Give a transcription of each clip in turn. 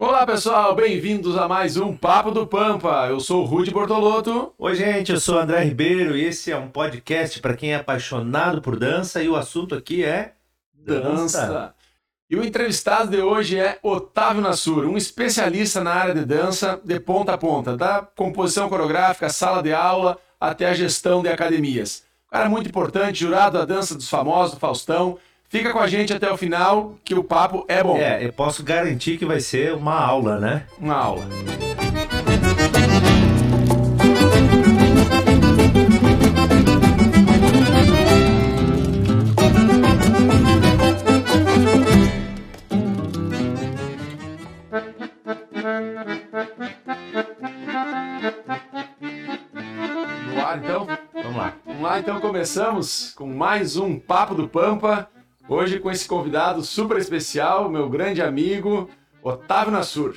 Olá pessoal, bem-vindos a mais um Papo do Pampa. Eu sou o Rude Bortolotto. Oi gente, eu sou o André Ribeiro e esse é um podcast para quem é apaixonado por dança e o assunto aqui é dança. dança. E o entrevistado de hoje é Otávio Nassur, um especialista na área de dança de ponta a ponta, da composição coreográfica, sala de aula até a gestão de academias. Um cara muito importante, jurado da dança dos famosos, Faustão, Fica com a gente até o final, que o papo é bom. É, eu posso garantir que vai ser uma aula, né? Uma aula. No ar, então? Vamos lá. Vamos lá, então começamos com mais um Papo do Pampa. Hoje com esse convidado super especial, meu grande amigo, Otávio Nassur.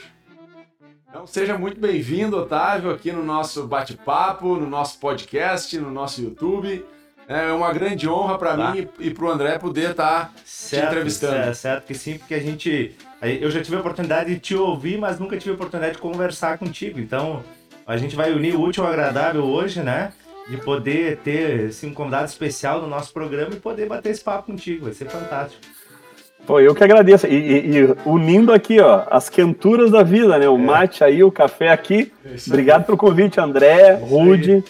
Então seja muito bem-vindo, Otávio, aqui no nosso bate-papo, no nosso podcast, no nosso YouTube. É uma grande honra para tá. mim e para o André poder estar tá te entrevistando. É, certo que sim, porque a gente. Eu já tive a oportunidade de te ouvir, mas nunca tive a oportunidade de conversar contigo. Então, a gente vai unir o útil ao agradável hoje, né? De poder ter assim, um convidado especial no nosso programa e poder bater esse papo contigo. Vai ser fantástico. Pô, eu que agradeço. E, e, e unindo aqui, ó, as quenturas da vida, né? O é. mate aí, o café aqui. Obrigado pelo convite, André, Rude,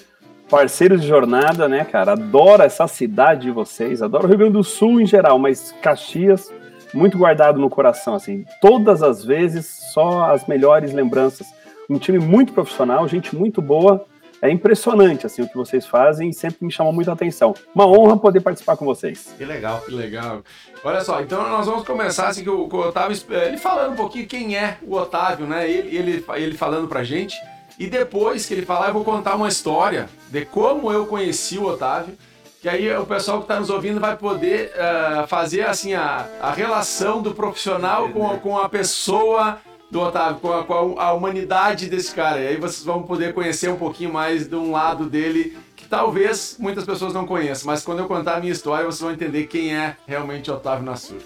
parceiros de jornada, né, cara? Adoro essa cidade de vocês, adoro o Rio Grande do Sul em geral, mas Caxias, muito guardado no coração, assim. Todas as vezes, só as melhores lembranças. Um time muito profissional, gente muito boa é impressionante assim o que vocês fazem e sempre me chamou muita atenção. Uma honra poder participar com vocês. Que legal, que legal. Olha só, então nós vamos começar assim com o, Otávio, ele falando um pouquinho quem é o Otávio, né? Ele, ele, ele falando pra gente. E depois que ele falar, eu vou contar uma história de como eu conheci o Otávio. Que aí o pessoal que está nos ouvindo vai poder uh, fazer assim a, a relação do profissional com, com a pessoa do Otávio, com a, com a, humanidade desse cara. E aí vocês vão poder conhecer um pouquinho mais de um lado dele que talvez muitas pessoas não conheçam, mas quando eu contar a minha história, vocês vão entender quem é realmente Otávio Nassur.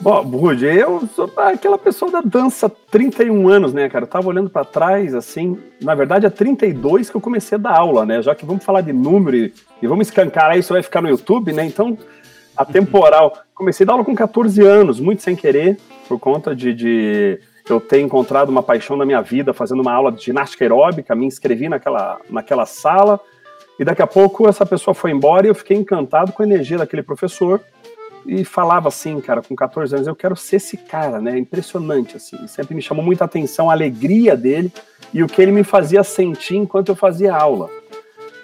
Bom, Rude, eu sou aquela pessoa da dança 31 anos, né, cara? Eu tava olhando para trás, assim, na verdade é 32 que eu comecei a dar aula, né? Já que vamos falar de número e, e vamos escancarar isso, vai ficar no YouTube, né? Então, a temporal. Comecei a dar aula com 14 anos, muito sem querer por conta de, de eu ter encontrado uma paixão na minha vida fazendo uma aula de ginástica aeróbica, me inscrevi naquela, naquela sala, e daqui a pouco essa pessoa foi embora e eu fiquei encantado com a energia daquele professor e falava assim, cara, com 14 anos, eu quero ser esse cara, né? Impressionante, assim. Sempre me chamou muita atenção a alegria dele e o que ele me fazia sentir enquanto eu fazia aula.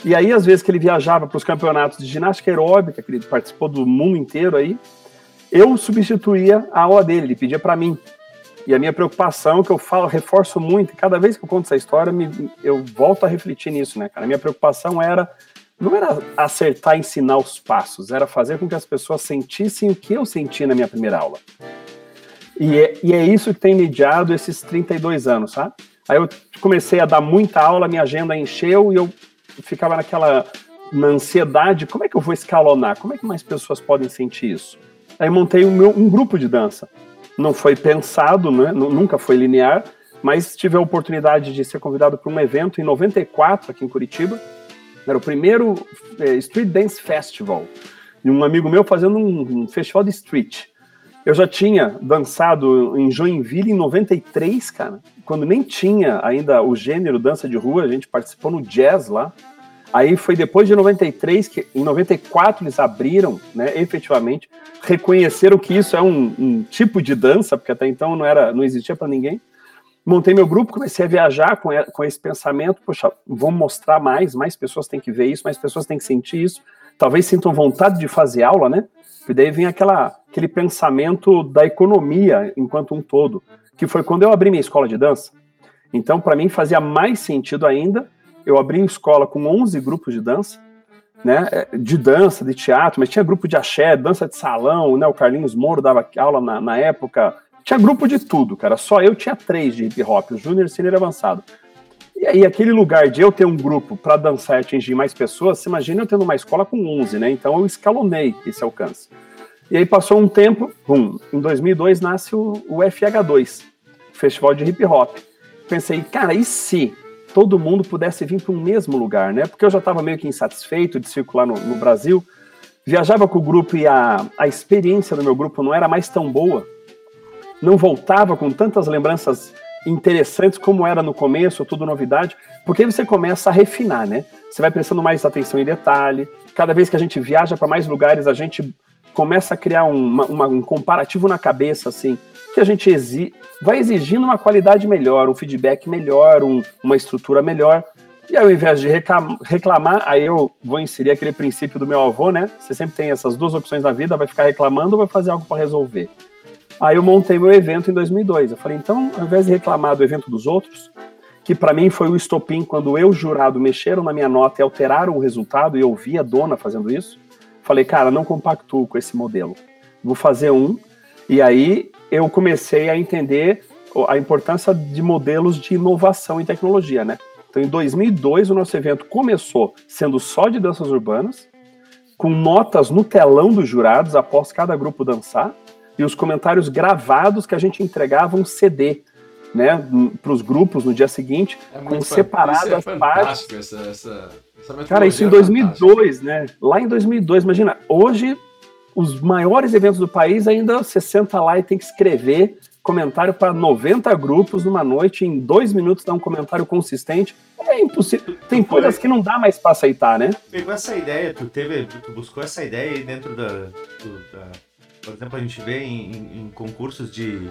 E aí, às vezes que ele viajava para os campeonatos de ginástica aeróbica, que ele participou do mundo inteiro aí, eu substituía a aula dele, ele pedia para mim. E a minha preocupação, que eu falo, reforço muito, e cada vez que eu conto essa história, me, eu volto a refletir nisso, né, cara? A minha preocupação era, não era acertar, ensinar os passos, era fazer com que as pessoas sentissem o que eu senti na minha primeira aula. E é, e é isso que tem mediado esses 32 anos, sabe? Aí eu comecei a dar muita aula, minha agenda encheu e eu ficava naquela na ansiedade, como é que eu vou escalonar? Como é que mais pessoas podem sentir isso? Aí montei um, meu, um grupo de dança. Não foi pensado, né? nunca foi linear, mas tive a oportunidade de ser convidado para um evento em 94 aqui em Curitiba. Era o primeiro é, Street Dance Festival. E um amigo meu fazendo um, um, festival de street. Eu já tinha dançado em Joinville em 93, cara, quando nem tinha ainda o gênero dança de rua, a gente participou no jazz lá. Aí foi depois de 93 que em 94 eles abriram, né, efetivamente, reconheceram que isso é um, um tipo de dança, porque até então não era, não existia para ninguém. Montei meu grupo, comecei a viajar com, com esse pensamento, poxa, vamos mostrar mais, mais pessoas têm que ver isso, mais pessoas têm que sentir isso. Talvez sintam vontade de fazer aula, né? E daí vem aquela, aquele pensamento da economia enquanto um todo, que foi quando eu abri minha escola de dança. Então, para mim, fazia mais sentido ainda eu abri escola com 11 grupos de dança, né, de dança, de teatro, mas tinha grupo de axé, dança de salão, né, o Carlinhos Moro dava aula na, na época, tinha grupo de tudo, cara, só eu tinha três de hip hop, o júnior, sênior avançado. E aí, aquele lugar de eu ter um grupo para dançar e atingir mais pessoas, você imagina eu tendo uma escola com 11, né, então eu escalonei esse alcance. E aí passou um tempo, bum, em 2002 nasce o, o FH2, Festival de Hip Hop. Pensei, cara, e se todo mundo pudesse vir para um mesmo lugar, né? Porque eu já estava meio que insatisfeito de circular no, no, Brasil, viajava com o grupo e a, a experiência do meu grupo não era mais tão boa, não voltava com tantas lembranças interessantes como era no começo, tudo novidade, porque aí você começa a refinar, né? Você vai prestando mais atenção em detalhe. Cada vez que a gente viaja para mais lugares, a gente começa a criar uma, uma, um comparativo na cabeça, assim, que a gente exi vai exigindo uma qualidade melhor, um feedback melhor, um, uma estrutura melhor. E ao invés de reclamar, aí eu vou inserir aquele princípio do meu avô, né? Você sempre tem essas duas opções na vida, vai ficar reclamando ou vai fazer algo para resolver. Aí eu montei meu evento em 2002. Eu falei, então, ao invés de reclamar do evento dos outros, que para mim foi o estopim quando eu, jurado, mexeram na minha nota e alteraram o resultado, e eu vi a dona fazendo isso, Falei, cara, não compactuo com esse modelo. Vou fazer um. E aí eu comecei a entender a importância de modelos de inovação em tecnologia, né? Então, em 2002, o nosso evento começou sendo só de danças urbanas, com notas no telão dos jurados após cada grupo dançar, e os comentários gravados que a gente entregava um CD, né, para os grupos no dia seguinte, é com separadas é partes. Essa, essa Cara, isso em 2002, é né? Lá em 2002, imagina, hoje os maiores eventos do país ainda você senta lá e tem que escrever comentário para 90 grupos numa noite, em dois minutos dar um comentário consistente. É impossível. Tem tu coisas foi... que não dá mais para aceitar, né? Pegou essa ideia, tu teve, tu buscou essa ideia aí dentro da, do, da por exemplo, a gente vê em, em, em concursos de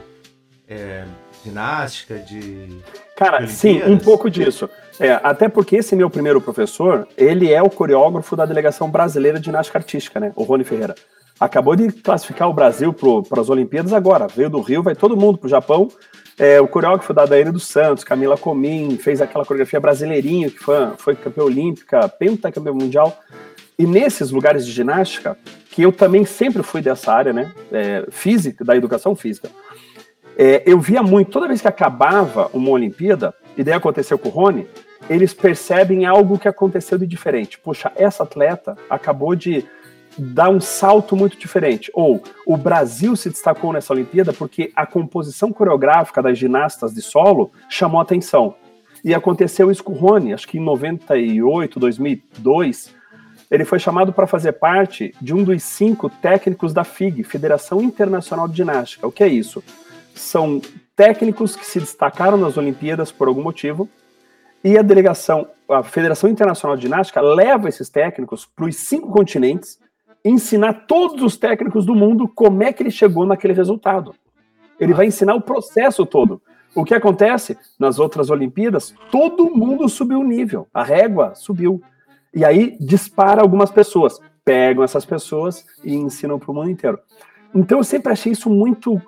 é, ginástica, de. Cara, sim, um pouco disso. É, até porque esse meu primeiro professor, ele é o coreógrafo da delegação brasileira de ginástica artística, né? O Rony Ferreira. Acabou de classificar o Brasil para as Olimpíadas agora. Veio do Rio, vai todo mundo para o Japão. É, o coreógrafo da Daiane dos Santos, Camila Comim, fez aquela coreografia brasileirinho, que foi, foi campeã olímpica, pentacampeã mundial. E nesses lugares de ginástica, que eu também sempre fui dessa área, né? É, física, da educação física é, eu via muito, toda vez que acabava uma Olimpíada, e daí aconteceu com o Rony, eles percebem algo que aconteceu de diferente. Poxa, essa atleta acabou de dar um salto muito diferente. Ou o Brasil se destacou nessa Olimpíada porque a composição coreográfica das ginastas de solo chamou atenção. E aconteceu isso com o Rony, acho que em 98, 2002, ele foi chamado para fazer parte de um dos cinco técnicos da FIG, Federação Internacional de Ginástica. O que é isso? são técnicos que se destacaram nas Olimpíadas por algum motivo, e a delegação, a Federação Internacional de Ginástica, leva esses técnicos para os cinco continentes ensinar todos os técnicos do mundo como é que ele chegou naquele resultado. Ele vai ensinar o processo todo. O que acontece nas outras Olimpíadas? Todo mundo subiu o nível, a régua subiu. E aí dispara algumas pessoas, pegam essas pessoas e ensinam para o mundo inteiro. Então eu sempre achei isso muito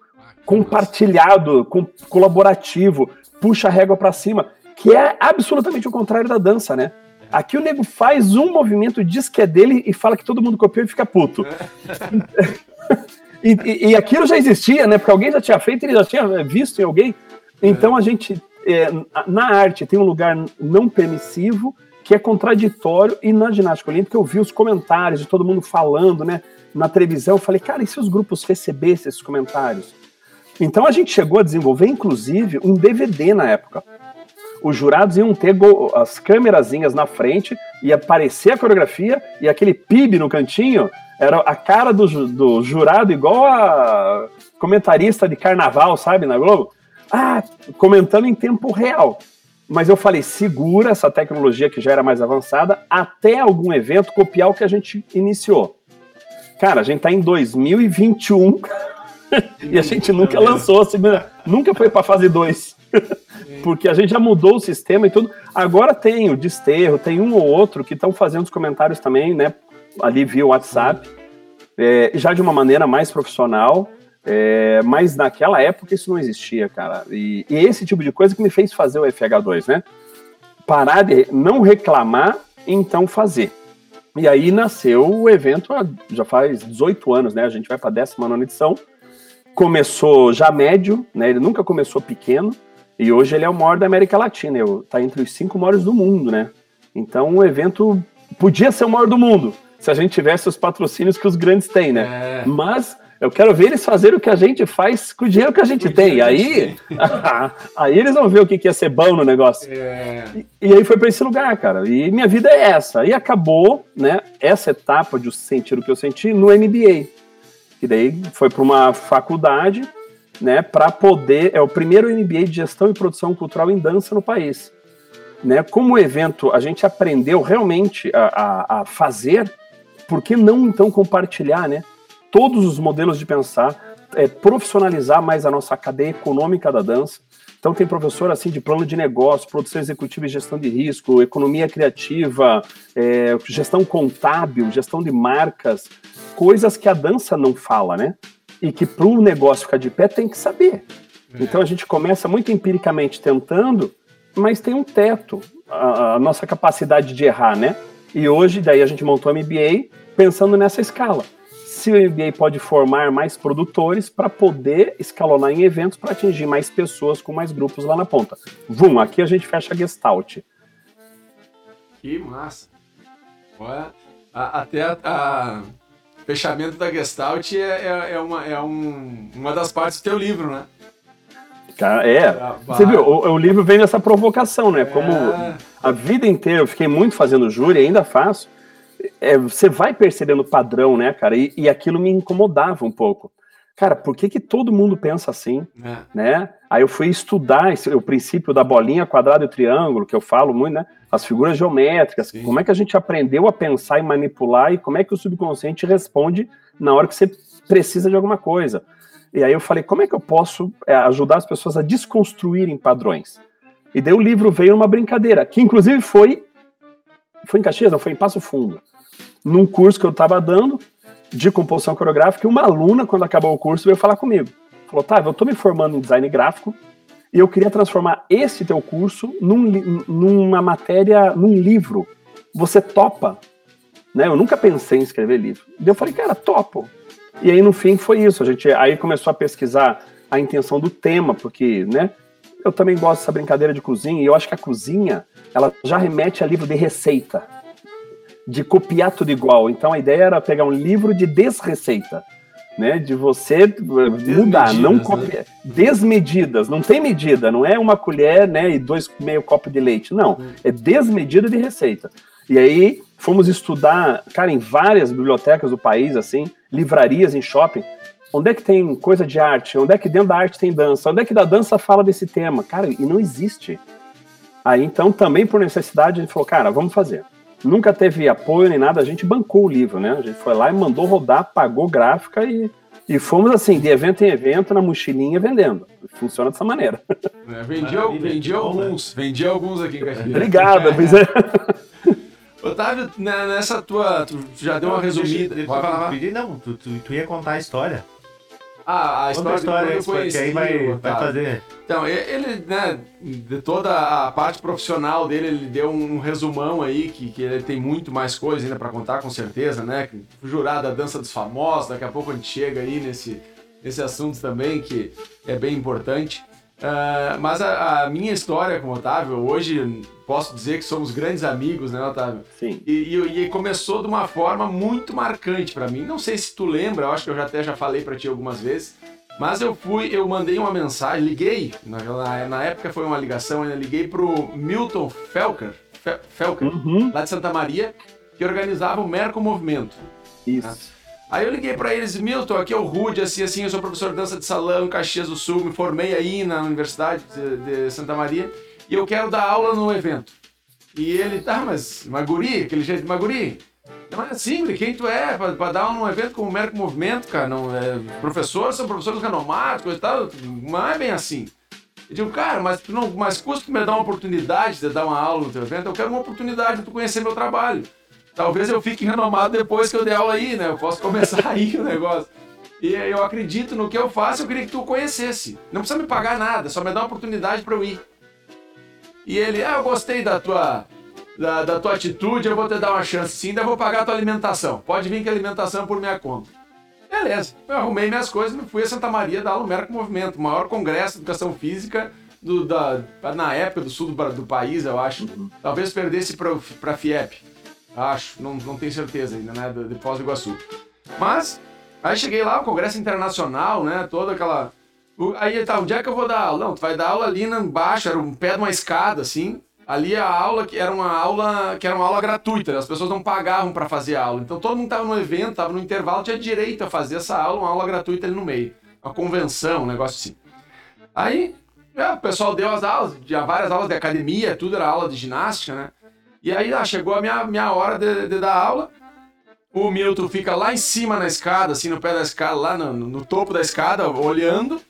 compartilhado, com, colaborativo, puxa a régua para cima, que é absolutamente o contrário da dança, né? Aqui o nego faz um movimento, diz que é dele e fala que todo mundo copiou e fica puto. e, e, e, aquilo já existia, né? Porque alguém já tinha feito, ele já tinha visto em alguém. Então a gente, é, na arte, tem um lugar não permissivo que é contraditório e na ginástica olímpica eu vi os comentários de todo mundo falando, né? Na televisão, eu falei, cara, e se os grupos recebessem esses comentários? Então a gente chegou a desenvolver, inclusive, um DVD na época. Os jurados iam ter as câmerazinhas na frente, ia aparecer a coreografia e aquele PIB no cantinho era a cara do, do jurado, igual a comentarista de carnaval, sabe, na Globo? Ah, comentando em tempo real. Mas eu falei, segura essa tecnologia que já era mais avançada até algum evento copiar o que a gente iniciou. Cara, a gente tá em 2021 e a gente nunca lançou a segunda, nunca foi para fase 2. Porque a gente já mudou o sistema e tudo. Agora tem o desterro, tem um ou outro que estão fazendo os comentários também, né? Ali via WhatsApp, é, já de uma maneira mais profissional. É, mas naquela época isso não existia, cara. E, e, esse tipo de coisa que me fez fazer o FH2, né? Parar de não reclamar, então fazer. E aí nasceu o evento já faz 18 anos, né? A gente vai para a 19 edição começou já médio, né? Ele nunca começou pequeno e hoje ele é o maior da América Latina. Está entre os cinco maiores do mundo, né? Então o evento podia ser o maior do mundo se a gente tivesse os patrocínios que os grandes têm, né? É. Mas Eu quero ver eles fazerem o que a gente faz com o dinheiro que a gente tem. Aí, aí eles vão ver o que é ser bom no negócio. É. E, e, aí foi para esse lugar, cara. E minha vida é essa. E acabou, né? Essa etapa de sentir o que eu senti no MBA. E daí foi para uma faculdade, né? Para poder. É o primeiro MBA de gestão e produção cultural em dança no país. Né? Como evento a gente aprendeu realmente a, a, a fazer, por que não então compartilhar, né? Todos os modelos de pensar, é, profissionalizar mais a nossa cadeia econômica da dança. Então tem professor assim de plano de negócio, produção executiva e gestão de risco, economia criativa, é, gestão contábil, gestão de marcas, coisas que a dança não fala, né? E que para o negócio ficar de pé tem que saber. É. Então a gente começa muito empiricamente tentando, mas tem um teto, a, a nossa capacidade de errar, né? E hoje daí a gente montou a MBA pensando nessa escala se o MBA pode formar mais produtores para poder escalonar em eventos para atingir mais pessoas com mais grupos lá na ponta. Vum, aqui a gente fecha a Gestalt. Que massa. Olha, a, até a, a, fechamento da Gestalt é, é, é, uma, é um, uma das partes do teu livro, né? É, você viu, o, o, livro vem nessa provocação, né? Como é. a vida inteira eu fiquei muito fazendo júri, ainda faço, é, você vai percebendo padrão, né, cara? E, e, aquilo me incomodava um pouco. Cara, por que, que todo mundo pensa assim, é. né? Aí eu fui estudar esse, o princípio da bolinha, quadrado e triângulo, que eu falo muito, né? As figuras geométricas, Sim. como é que a gente aprendeu a pensar e manipular e como é que o subconsciente responde na hora que você precisa de alguma coisa. E aí eu falei, como é que eu posso é, ajudar as pessoas a desconstruírem padrões? E daí o livro veio numa brincadeira, que inclusive foi foi em Caxias, não, foi em Passo Fundo num curso que eu estava dando de composição coreográfica, e uma aluna, quando acabou o curso, veio falar comigo. Falou, tá, eu estou me formando em design gráfico e eu queria transformar esse teu curso num, numa matéria, num livro. Você topa? Né? Eu nunca pensei em escrever livro. E eu falei, cara, topo. E aí, no fim, foi isso. A gente aí começou a pesquisar a intenção do tema, porque, né, eu também gosto dessa brincadeira de cozinha, e eu acho que a cozinha, ela já remete a livro de receita de copiar tudo igual. Então a ideia era pegar um livro de desreceita, né? De você mudar, não copiar. Né? Desmedidas, não tem medida, não é uma colher, né? E dois meio copo de leite. Não, hum. é desmedida de receita. E aí fomos estudar, cara, em várias bibliotecas do país, assim, livrarias em shopping. Onde é que tem coisa de arte? Onde é que dentro da arte tem dança? Onde é que da dança fala desse tema? Cara, e não existe. Aí então, também por necessidade, a gente falou, cara, vamos fazer nunca teve apoio nem nada, a gente bancou o livro, né? A gente foi lá e mandou rodar, pagou gráfica e, e fomos assim, de evento em evento, na mochilinha vendendo. Funciona dessa maneira. É, vendi, vendi alguns, vendi alguns aqui em Caxias. Obrigado, pois é. Otávio, né, nessa tua. Tu já deu uma resumida. Não, tu, tu, tu ia contar a história. Ah, a história, história do conheci, aí vai, vai fazer. Então, ele, né, de toda a parte profissional dele, ele deu um resumão aí, que, que ele tem muito mais coisa ainda para contar, com certeza, né? Jurado da dança dos famosos, daqui a pouco a gente chega aí nesse, nesse assunto também, que é bem importante. Uh, mas a, a, minha história com o Otávio, hoje posso dizer que somos grandes amigos, né, Otávio? Sim. E, e, e começou de uma forma muito marcante para mim. Não sei se tu lembra, eu acho que eu já até já falei para ti algumas vezes, mas eu fui, eu mandei uma mensagem, liguei, na, na época foi uma ligação, eu liguei pro Milton Felker, Felker uhum. lá de Santa Maria, que organizava o Merco Movimento. Isso. Né? Aí eu liguei para eles, Milton, aqui é o Rude, assim, assim, eu sou professor de dança de salão Caxias do Sul, me formei aí na Universidade de, de Santa Maria e eu quero dar aula no evento. E ele, tá, mas Maguri, aquele jeito de Maguri? Não é assim, quem tu é para dar num evento como o Merco Movimento, cara? Não, é, professores são professores renomados e tal, não é bem assim. Eu digo, cara, mas, tu não, mas custa me dar uma oportunidade de dar uma aula no teu evento? Eu quero uma oportunidade de tu conhecer meu trabalho. Talvez eu fique renomado depois que eu der aula aí, né? Eu posso começar aí o negócio. E eu acredito no que eu faço, eu queria que tu conhecesse. Não precisa me pagar nada, só me dá uma oportunidade para eu ir. E ele, ah, eu gostei da tua, da, da, tua atitude, eu vou te dar uma chance sim, ainda vou pagar a tua alimentação. Pode vir que a alimentação é por minha conta. Beleza, eu arrumei minhas coisas e fui a Santa Maria dar aula no Merco Movimento, o maior congresso de educação física do, da, na época do sul do, do país, eu acho. Uhum. Talvez perdesse para a FIEP. Acho, não, não tenho certeza ainda, né? De, de Foz do Iguaçu. Mas Aí cheguei lá, o Congresso Internacional, né? Toda aquela. Aí tá, onde é que eu vou dar aula? Não, tu vai dar aula ali embaixo, era um pé de uma escada, assim. Ali a aula que era uma aula que era uma aula gratuita, as pessoas não pagavam para fazer aula. Então todo mundo estava no evento, estava no intervalo, tinha direito a fazer essa aula, uma aula gratuita ali no meio. Uma convenção, um negócio assim. Aí é, o pessoal deu as aulas, tinha várias aulas de academia, tudo era aula de ginástica, né? E aí ah, chegou a minha, minha hora de, de dar aula. O Milton fica lá em cima na escada, assim, no pé da escada, lá no, no topo da escada, olhando.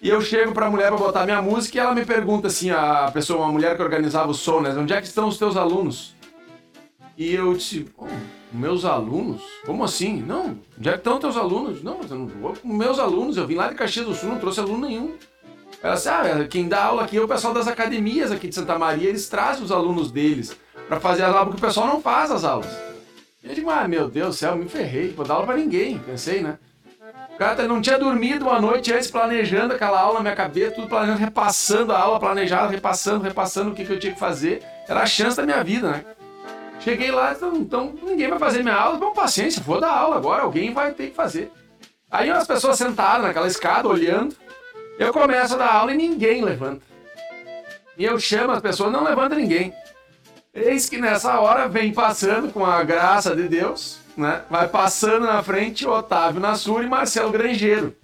E eu chego pra mulher pra botar minha música e ela me pergunta assim, a pessoa, uma mulher que organizava o som, né? Onde é que estão os teus alunos? E eu disse, oh, meus alunos? Como assim? Não, onde é que estão teus alunos? Não, eu não vou com meus alunos, eu vim lá de Caxias do Sul, não trouxe aluno nenhum. Ela disse, ah, quem dá aula aqui é o pessoal das academias aqui de Santa Maria, eles trazem os alunos deles para fazer as aulas, porque o pessoal não faz as aulas. E eu digo, ah, meu Deus do céu, me ferrei, vou dar aula pra ninguém, pensei, né? O cara não tinha dormido uma noite antes planejando aquela aula na minha cabeça, tudo planejando, repassando a aula planejada, repassando, repassando o que, que eu tinha que fazer. Era a chance da minha vida, né? Cheguei lá, então, então ninguém vai fazer minha aula, bom, paciência, vou dar aula agora, alguém vai ter que fazer. Aí as pessoas sentaram naquela escada, olhando, eu começo a dar aula e ninguém levanta. E eu chamo as pessoas, não levanta ninguém. Eis que nessa hora vem passando com a graça de Deus, né? Vai passando na frente Otávio Nassur e Marcelo Grangeiro.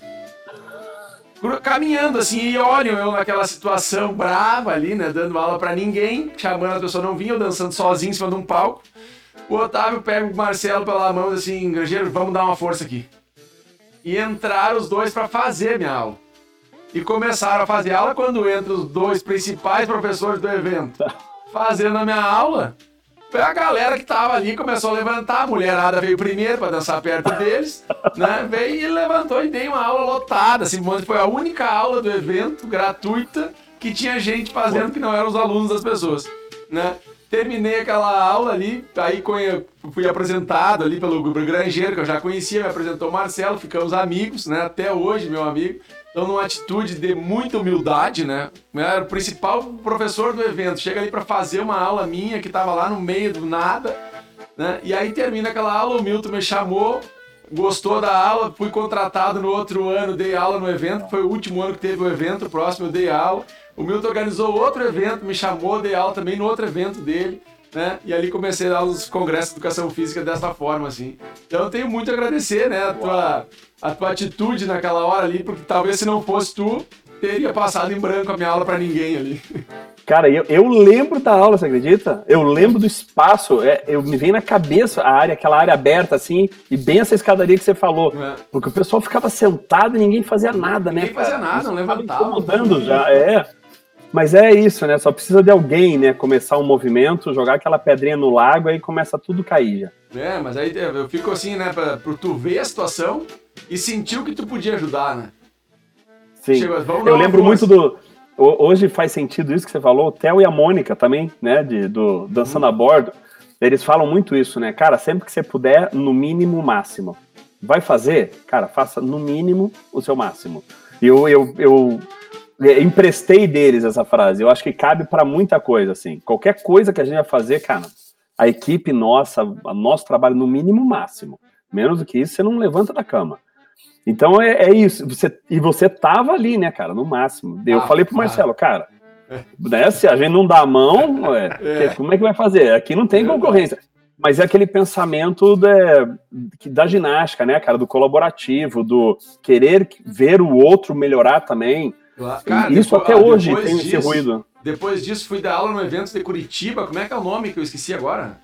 Caminhando assim, e olham eu naquela situação brava ali, né? Dando aula para ninguém, chamando a pessoa não vinha, eu dançando sozinho em cima de um palco. O Otávio pega o Marcelo pela mão e assim, Grangeiro, vamos dar uma força aqui. E entraram os dois para fazer minha aula. E começaram a fazer aula quando entram os dois principais professores do evento fazendo a minha aula. Foi a galera que tava ali, começou a levantar, a mulherada veio primeiro para dançar perto deles, né? Veio e levantou e dei uma aula lotada, assim, foi a única aula do evento, gratuita, que tinha gente fazendo que não eram os alunos das pessoas, né? Terminei aquela aula ali, aí fui apresentado ali pelo Grangeiro, que eu já conhecia, me apresentou o Marcelo, ficamos amigos, né? Até hoje, meu amigo. Então, numa atitude de muita humildade, né? Era o principal professor do evento. Chega ali para fazer uma aula minha que tava lá no meio do nada, né? E aí termina aquela aula, o Milton me chamou, gostou da aula, fui contratado no outro ano, dei aula no evento, foi o último ano que teve o evento, o próximo eu dei aula. O Milton organizou outro evento, me chamou, dei aula também no outro evento dele. Né? E ali comecei a dar os congressos de educação física dessa forma, assim. Então eu tenho muito a agradecer, né, a tua, a tua atitude naquela hora ali, porque talvez se não fosse tu, teria passado em branco a minha aula para ninguém ali. Cara, eu, eu lembro da aula, você acredita? Eu lembro do espaço, é, eu me vem na cabeça a área, aquela área aberta assim, e bem essa escadaria que você falou. É. Porque o pessoal ficava sentado e ninguém fazia nada, ninguém né? Ninguém fazia nada, não levantava. incomodando já, é. Mas é isso, né? Só precisa de alguém, né? Começar um movimento, jogar aquela pedrinha no lago, aí começa tudo a cair já. É, mas aí eu fico assim, né? Pra, pra tu ver a situação e sentir o que tu podia ajudar, né? Sim. Chega, eu lembro muito do. Hoje faz sentido isso que você falou, o Theo e a Mônica também, né? De, do Dançando hum. a Bordo. Eles falam muito isso, né? Cara, sempre que você puder, no mínimo o máximo. Vai fazer? Cara, faça no mínimo o seu máximo. E eu, eu, eu emprestei deles essa frase. Eu acho que cabe para muita coisa, assim. Qualquer coisa que a gente vai fazer, cara, a equipe nossa, o nosso trabalho no mínimo máximo. Menos do que isso, você não levanta da cama. Então é, é isso. Você, e você tava ali, né, cara, no máximo. Eu ah, falei pro Marcelo, cara, né, se a gente não dá a mão, é, é. como é que vai fazer? Aqui não tem concorrência. Mas é aquele pensamento de, da ginástica, né, cara, do colaborativo, do querer ver o outro melhorar também. Cara, Isso depois, até hoje tem disso, esse ruído. Depois disso, fui dar aula no evento de Curitiba. Como é que é o nome que eu esqueci agora?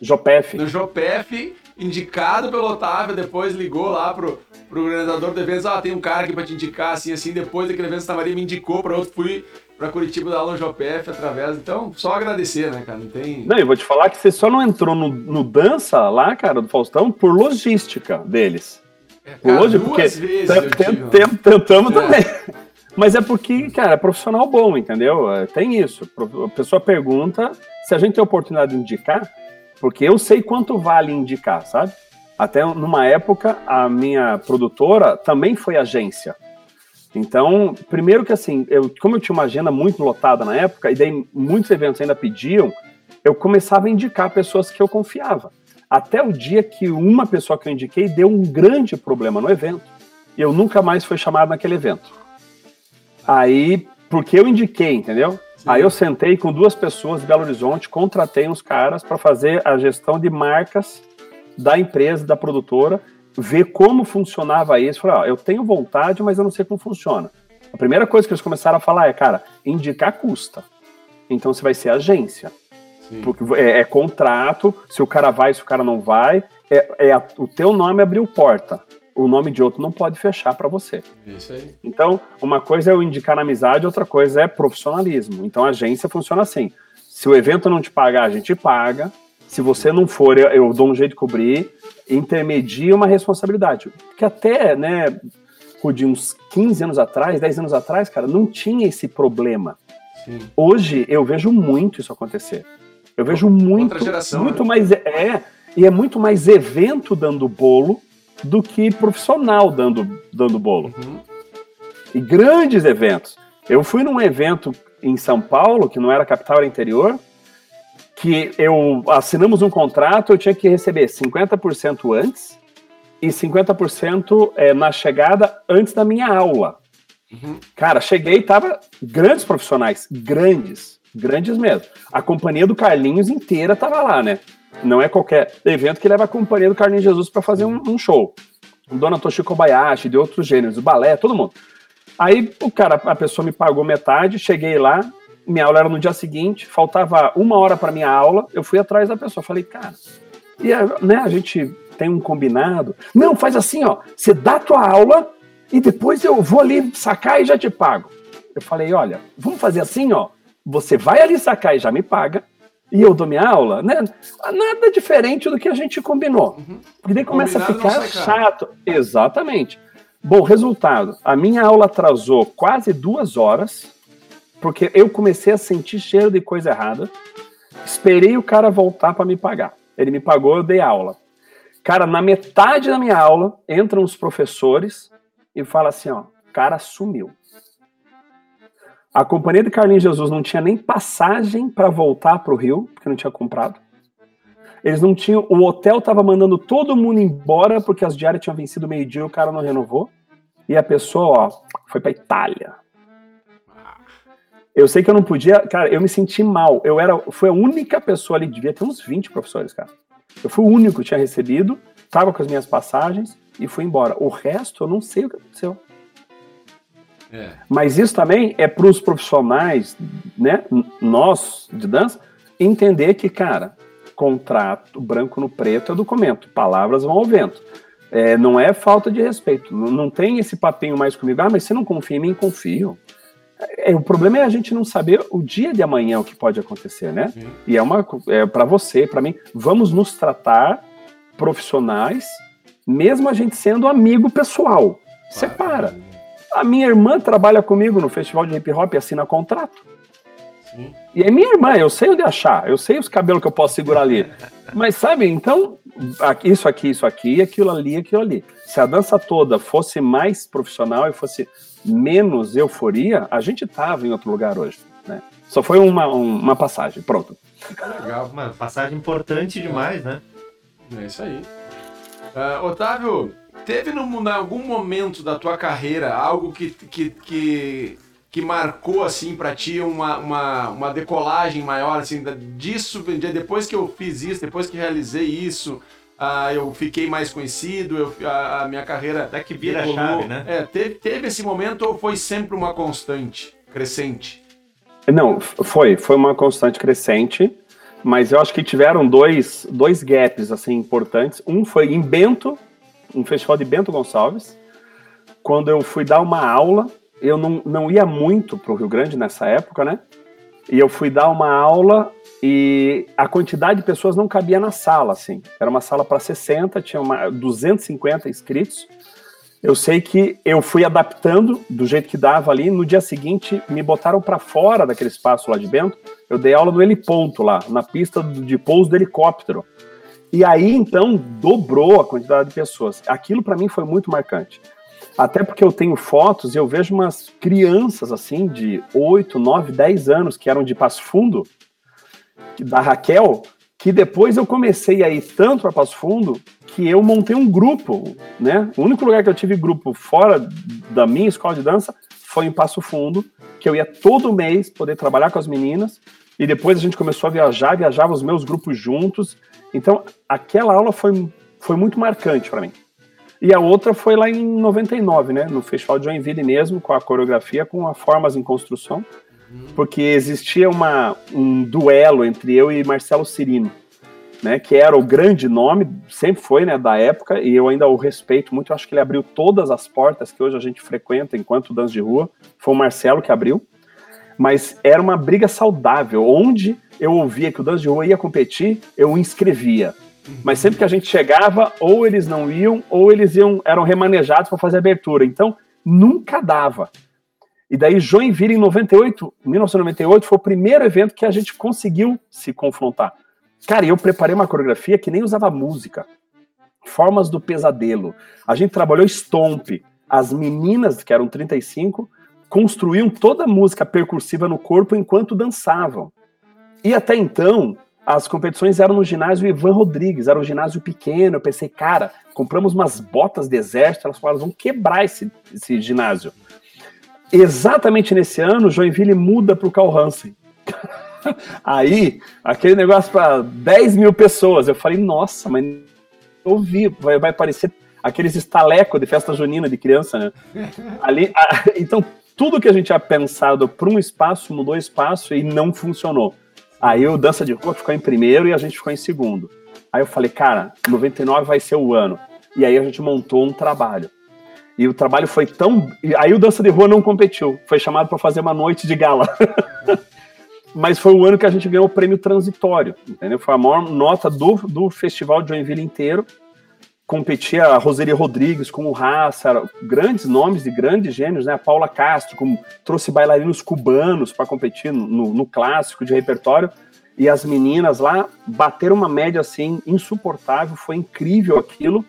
Jopef. No Jopef, indicado pelo Otávio, depois ligou lá pro, pro organizador do evento, ah, tem um cara aqui pra te indicar, assim, assim, depois daquele evento Santa Maria me indicou pra outro, fui pra Curitiba dar aula no Jopef através, então, só agradecer, né, cara, não tem... Não, eu vou te falar que você só não entrou no, no dança lá, cara, do Faustão, por logística deles. É, cara, Hoje, porque vezes tentamos é. também. Mas é porque, cara, é profissional bom, entendeu? É, tem isso. A pessoa pergunta se a gente tem oportunidade de indicar, porque eu sei quanto vale indicar, sabe? Até numa época, a minha produtora também foi agência. Então, primeiro que assim, eu, como eu tinha uma agenda muito lotada na época, e daí muitos eventos ainda pediam, eu começava a indicar pessoas que eu confiava. Até o dia que uma pessoa que eu indiquei deu um grande problema no evento. E eu nunca mais fui chamado naquele evento. Aí, porque eu indiquei, entendeu? Sim. Aí eu sentei com duas pessoas de Belo Horizonte, contratei uns caras para fazer a gestão de marcas da empresa, da produtora, ver como funcionava isso. Falei, ó, eu tenho vontade, mas eu não sei como funciona. A primeira coisa que eles começaram a falar é, cara, indicar custa. Então você vai ser agência. Sim. Porque é, é, contrato, se o cara vai, se o cara não vai, é, é a, o teu nome abriu porta. O nome de outro não pode fechar para você. Isso aí. Então, uma coisa é eu indicar na amizade, outra coisa é profissionalismo. Então, a agência funciona assim. Se o evento não te pagar, a gente paga. Se você não for, eu, eu dou um jeito de cobrir. Intermedia uma responsabilidade. Porque até, né, de uns 15 anos atrás, 10 anos atrás, cara, não tinha esse problema. Sim. Hoje eu vejo muito isso acontecer. Eu vejo muito, geração, muito né? mais é e é muito mais evento dando bolo do que profissional dando dando bolo. Uhum. E grandes eventos. Eu fui num evento em São Paulo, que não era capital, era interior, que eu assinamos um contrato, eu tinha que receber 50% antes e 50% é, na chegada antes da minha aula. Uhum. Cara, cheguei e tava grandes profissionais, grandes, grandes mesmo. A companhia do Carlinhos inteira tava lá, né? Não é qualquer evento que leva a companhia do Carlinhos Jesus para fazer um, um, show. Dona Toshi Kobayashi, de outros gêneros, o balé, todo mundo. Aí o cara, a pessoa me pagou metade, cheguei lá, minha aula era no dia seguinte, faltava uma hora para minha aula, eu fui atrás da pessoa, falei, cara, e né, a gente tem um combinado. Não, faz assim, ó. Você dá a tua aula e depois eu vou ali sacar e já te pago. Eu falei, olha, vamos fazer assim, ó. Você vai ali sacar e já me paga. E eu dou minha aula, né? Nada diferente do que a gente combinou. Uhum. Porque daí começa a ficar chato. Exatamente. Bom, resultado: a minha aula atrasou quase duas horas, porque eu comecei a sentir cheiro de coisa errada. Esperei o cara voltar para me pagar. Ele me pagou, eu dei aula. Cara, na metade da minha aula, entram os professores e fala assim, ó, cara sumiu. A companhia de Carlinhos Jesus não tinha nem passagem para voltar para o Rio, porque não tinha comprado. Eles não tinham. O hotel estava mandando todo mundo embora porque as diárias tinham vencido meio-dia e o cara não renovou. E a pessoa, ó, foi para Itália. Eu sei que eu não podia. Cara, eu me senti mal. Eu era. Foi a única pessoa ali, devia ter uns 20 professores, cara. Eu fui o único que tinha recebido, estava com as minhas passagens e fui embora. O resto eu não sei o que aconteceu. É. Mas isso também é para os profissionais, né, nós de dança, entender que, cara, contrato branco no preto é documento, palavras vão ao vento. É, não é falta de respeito, não, não tem esse papinho mais comigo, ah, mas você não confia em mim, confio. É, o problema é a gente não saber o dia de amanhã o que pode acontecer, né? E é uma é para você, para mim, vamos nos tratar profissionais, mesmo a gente sendo amigo pessoal. Separa. A minha irmã trabalha comigo no festival de hip hop e assina contrato. Sim. E é minha irmã, eu sei onde achar, eu sei os cabelos que eu posso segurar ali. Mas sabe, então, isso aqui, isso aqui, aquilo ali, aquilo ali. Se a dança toda fosse mais profissional e fosse menos euforia, a gente tava em outro lugar hoje, né? Só foi uma, uma passagem, pronto. Legal, uma passagem importante demais, né? É isso aí. Uh, Otávio, teve no, em algum momento da tua carreira algo que, que, que, que marcou assim para ti uma, uma, uma decolagem maior assim disso depois que eu fiz isso depois que realizei isso ah, eu fiquei mais conhecido, eu, a, a minha carreira. Até que vira a chave, né? É, teve, teve esse momento ou foi sempre uma constante, crescente? Não, foi, foi uma constante crescente, mas eu acho que tiveram dois, dois gaps assim importantes. Um foi em Bento, um festival de Bento Gonçalves, quando eu fui dar uma aula, eu não, não ia muito para o Rio Grande nessa época, né? E eu fui dar uma aula e a quantidade de pessoas não cabia na sala, assim. Era uma sala para 60, tinha uma, 250 inscritos. Eu sei que eu fui adaptando do jeito que dava ali. No dia seguinte, me botaram para fora daquele espaço lá de dentro. Eu dei aula no heliponto lá, na pista de pouso do helicóptero. E aí, então, dobrou a quantidade de pessoas. Aquilo para mim foi muito marcante. Até porque eu tenho fotos e eu vejo umas crianças assim de 8, 9, 10 anos que eram de Passo Fundo, da Raquel, que depois eu comecei a ir tanto para Passo Fundo que eu montei um grupo, né? O único lugar que eu tive grupo fora da minha escola de dança foi em Passo Fundo, que eu ia todo mês poder trabalhar com as meninas, e depois a gente começou a viajar, viajava os meus grupos juntos. Então, aquela aula foi, foi muito marcante para mim. E a outra foi lá em 99, né, no Festival de Joinville mesmo, com a coreografia, com a Formas em Construção, porque existia uma, um duelo entre eu e Marcelo Cirino, né, que era o grande nome, sempre foi, né, da época, e eu ainda o respeito muito, eu acho que ele abriu todas as portas que hoje a gente frequenta enquanto dança de rua, foi o Marcelo que abriu, mas era uma briga saudável, onde eu ouvia que o dança de rua ia competir, eu inscrevia, mas sempre que a gente chegava, ou eles não iam, ou eles iam eram remanejados para fazer abertura, então nunca dava. E daí Joinville em 98, 1998 foi o primeiro evento que a gente conseguiu se confrontar. Cara, eu preparei uma coreografia que nem usava música. Formas do pesadelo. A gente trabalhou stomp. As meninas, que eram 35, construíam toda a música percursiva no corpo enquanto dançavam. E até então, as competições eram no ginásio Ivan Rodrigues, era um ginásio pequeno. Eu pensei, cara, compramos umas botas de exército, elas falaram, vão quebrar esse, esse ginásio. Exatamente nesse ano, Joinville muda para o Carl Hansen. Aí, aquele negócio para 10 mil pessoas. Eu falei, nossa, mas eu vi, vai, vai parecer aqueles estalecos de festa junina de criança, né? Ali, a, então, tudo que a gente tinha pensado para um espaço mudou espaço e não funcionou. Aí o Dança de Rua ficou em primeiro e a gente ficou em segundo. Aí eu falei, cara, 99 vai ser o ano. E aí a gente montou um trabalho. E o trabalho foi tão. Aí o Dança de Rua não competiu. Foi chamado para fazer uma noite de gala. mas foi o ano que a gente ganhou o prêmio transitório, entendeu? Foi a maior nota do, do festival de Joinville inteiro. Competia a Roseli Rodrigues com o Raça, grandes nomes de grandes gênios, né? A Paula Castro, como trouxe bailarinos cubanos para competir no, no, clássico de repertório. E as meninas lá bateram uma média assim insuportável, foi incrível aquilo.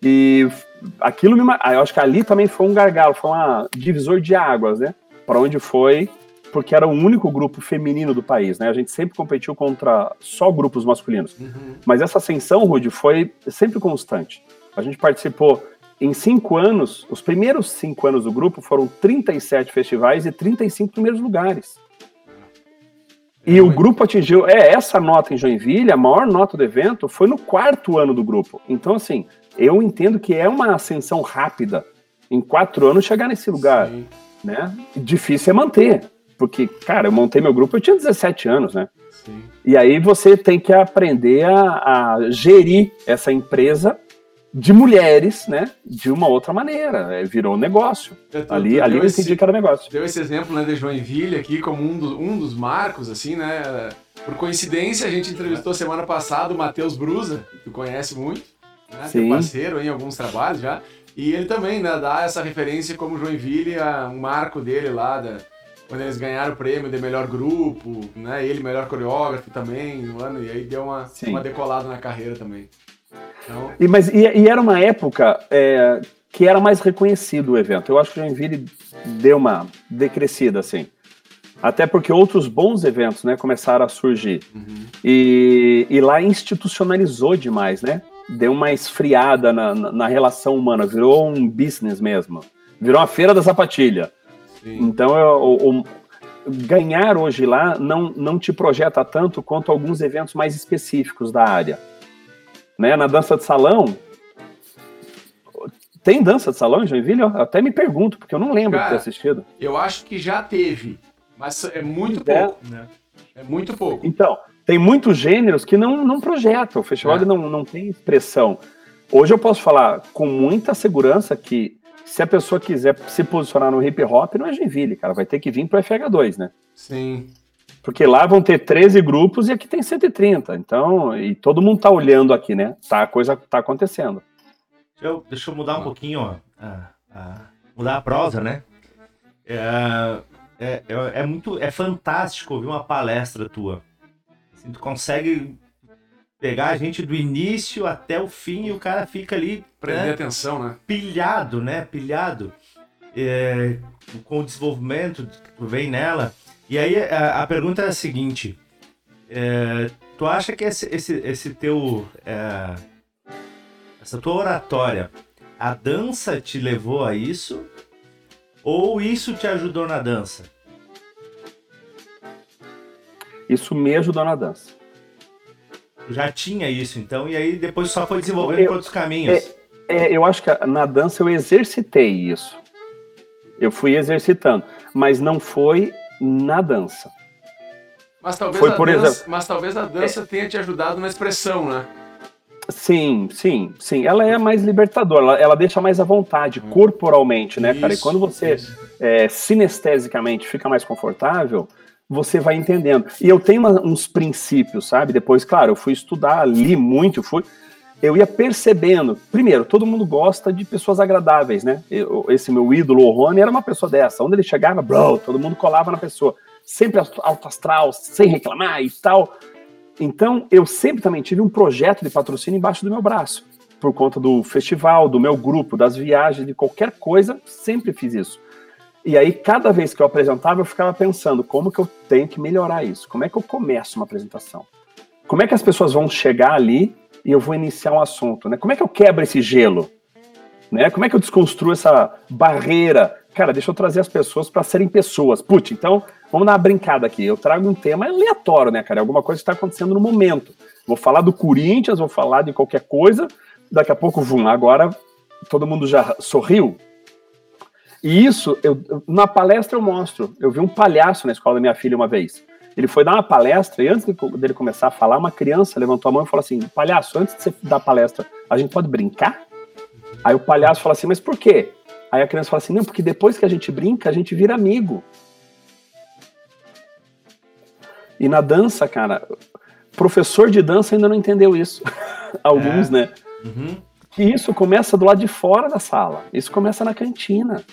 E aquilo me. Eu acho que ali também foi um gargalo, foi um divisor de águas, né? Para onde foi porque era o único grupo feminino do país, né? A gente sempre competiu contra só grupos masculinos. Uhum. Mas essa ascensão, Rude, foi sempre constante. A gente participou em cinco anos, os primeiros cinco anos do grupo foram 37 festivais e 35 primeiros lugares. E o grupo atingiu, é, essa nota em Joinville, a maior nota do evento, foi no quarto ano do grupo. Então, assim, eu entendo que é uma ascensão rápida. Em quatro anos chegar nesse lugar, Sim. né? Difícil é manter. Porque, cara, eu montei meu grupo, eu tinha 17 anos, né? Sim. E aí você tem que aprender a, a gerir essa empresa de mulheres, né, de uma outra maneira. É, virou um negócio. Ali tu ali eu entendi que era negócio. Deu esse exemplo né, de Joinville aqui como um, do, um dos marcos, assim, né? Por coincidência, a gente entrevistou semana passada o Matheus Brusa, que tu conhece muito, né? Sim. Teu parceiro em alguns trabalhos já. E ele também né, dá essa referência como Joinville, um marco dele lá da, quando eles ganharam o prêmio de melhor grupo, né? Ele melhor coreógrafo também no ano, e aí deu uma, uma decolada na carreira também. Então... E, mas, e, e era uma época é, que era mais reconhecido o evento. Eu acho que o Joinville deu uma decrescida, assim. Até porque outros bons eventos né, começaram a surgir. Uhum. E, e lá institucionalizou demais, né? Deu uma esfriada na, na, na relação humana, virou um business mesmo. Virou uma feira da sapatilha. Sim. Então, eu, ganhar hoje lá não, não te projeta tanto quanto alguns eventos mais específicos da área. Né? Na dança de salão, tem dança de salão em Joinville? Eu até me pergunto, porque eu não lembro Cara, de ter assistido. Eu acho que já teve, mas é muito é. pouco, né? É muito pouco. Então, tem muitos gêneros que não, não projetam, o festival é. não, não tem expressão. Hoje eu posso falar com muita segurança que se a pessoa quiser se posicionar no hip hop, não é Genville, cara, vai ter que vir pro FH2, né? Sim. Porque lá vão ter 13 grupos e aqui tem 130. Então, e todo mundo tá olhando aqui, né? Tá, a coisa tá acontecendo. Deixa eu, deixa eu mudar um pouquinho, ó. A, a, mudar a prosa, né? É, é, é, é, muito. É fantástico ouvir uma palestra tua. Assim, tu consegue pegar a gente do início até o fim e o cara fica ali. Prender né, atenção, né? Pilhado, né? Pilhado é, com o desenvolvimento que vem nela. E aí a, a, pergunta é a seguinte: É, tu acha que esse, esse, esse teu. É, essa tua oratória, a dança te levou a isso? Ou isso te ajudou na dança? Isso me ajudou na dança. Já tinha isso, então, e aí depois só foi desenvolvendo eu, por outros caminhos. É, é, eu acho que na dança eu exercitei isso. Eu fui exercitando, mas não foi na dança. Mas talvez, foi, a, dança, exemplo, mas talvez a dança é, tenha te ajudado na expressão, né? Sim, sim, sim. Ela é mais libertadora, ela, ela deixa mais à vontade, hum. corporalmente, né, isso, cara? E quando você é, sinestesicamente fica mais confortável, você vai entendendo. E eu tenho uma, uns princípios, sabe? Depois, claro, eu fui estudar, li muito, fui. Eu ia percebendo. Primeiro, todo mundo gosta de pessoas agradáveis, né? Eu, esse meu ídolo, o Rony, era uma pessoa dessa. Onde ele chegava, bro, todo mundo colava na pessoa. Sempre alto astral, sem reclamar e tal. Então, eu sempre também tive um projeto de patrocínio embaixo do meu braço. Por conta do festival, do meu grupo, das viagens, de qualquer coisa, sempre fiz isso. E aí, cada vez que eu apresentava, eu ficava pensando como que eu tenho que melhorar isso. Como é que eu começo uma apresentação? Como é que as pessoas vão chegar ali e eu vou iniciar um assunto? Né? Como é que eu quebro esse gelo? Né? Como é que eu desconstruo essa barreira? Cara, deixa eu trazer as pessoas para serem pessoas. Putz, então vamos dar uma brincada aqui. Eu trago um tema aleatório, né, cara? Alguma coisa que está acontecendo no momento. Vou falar do Corinthians, vou falar de qualquer coisa. Daqui a pouco, vum, agora todo mundo já sorriu. E isso, eu, na palestra eu mostro. Eu vi um palhaço na escola da minha filha uma vez. Ele foi dar uma palestra e antes dele começar a falar, uma criança levantou a mão e falou assim: Palhaço, antes de você dar palestra, a gente pode brincar? Aí o palhaço fala assim: Mas por quê? Aí a criança fala assim: Não, porque depois que a gente brinca, a gente vira amigo. E na dança, cara, professor de dança ainda não entendeu isso. Alguns, é. né? Uhum. Que isso começa do lado de fora da sala. Isso começa na cantina.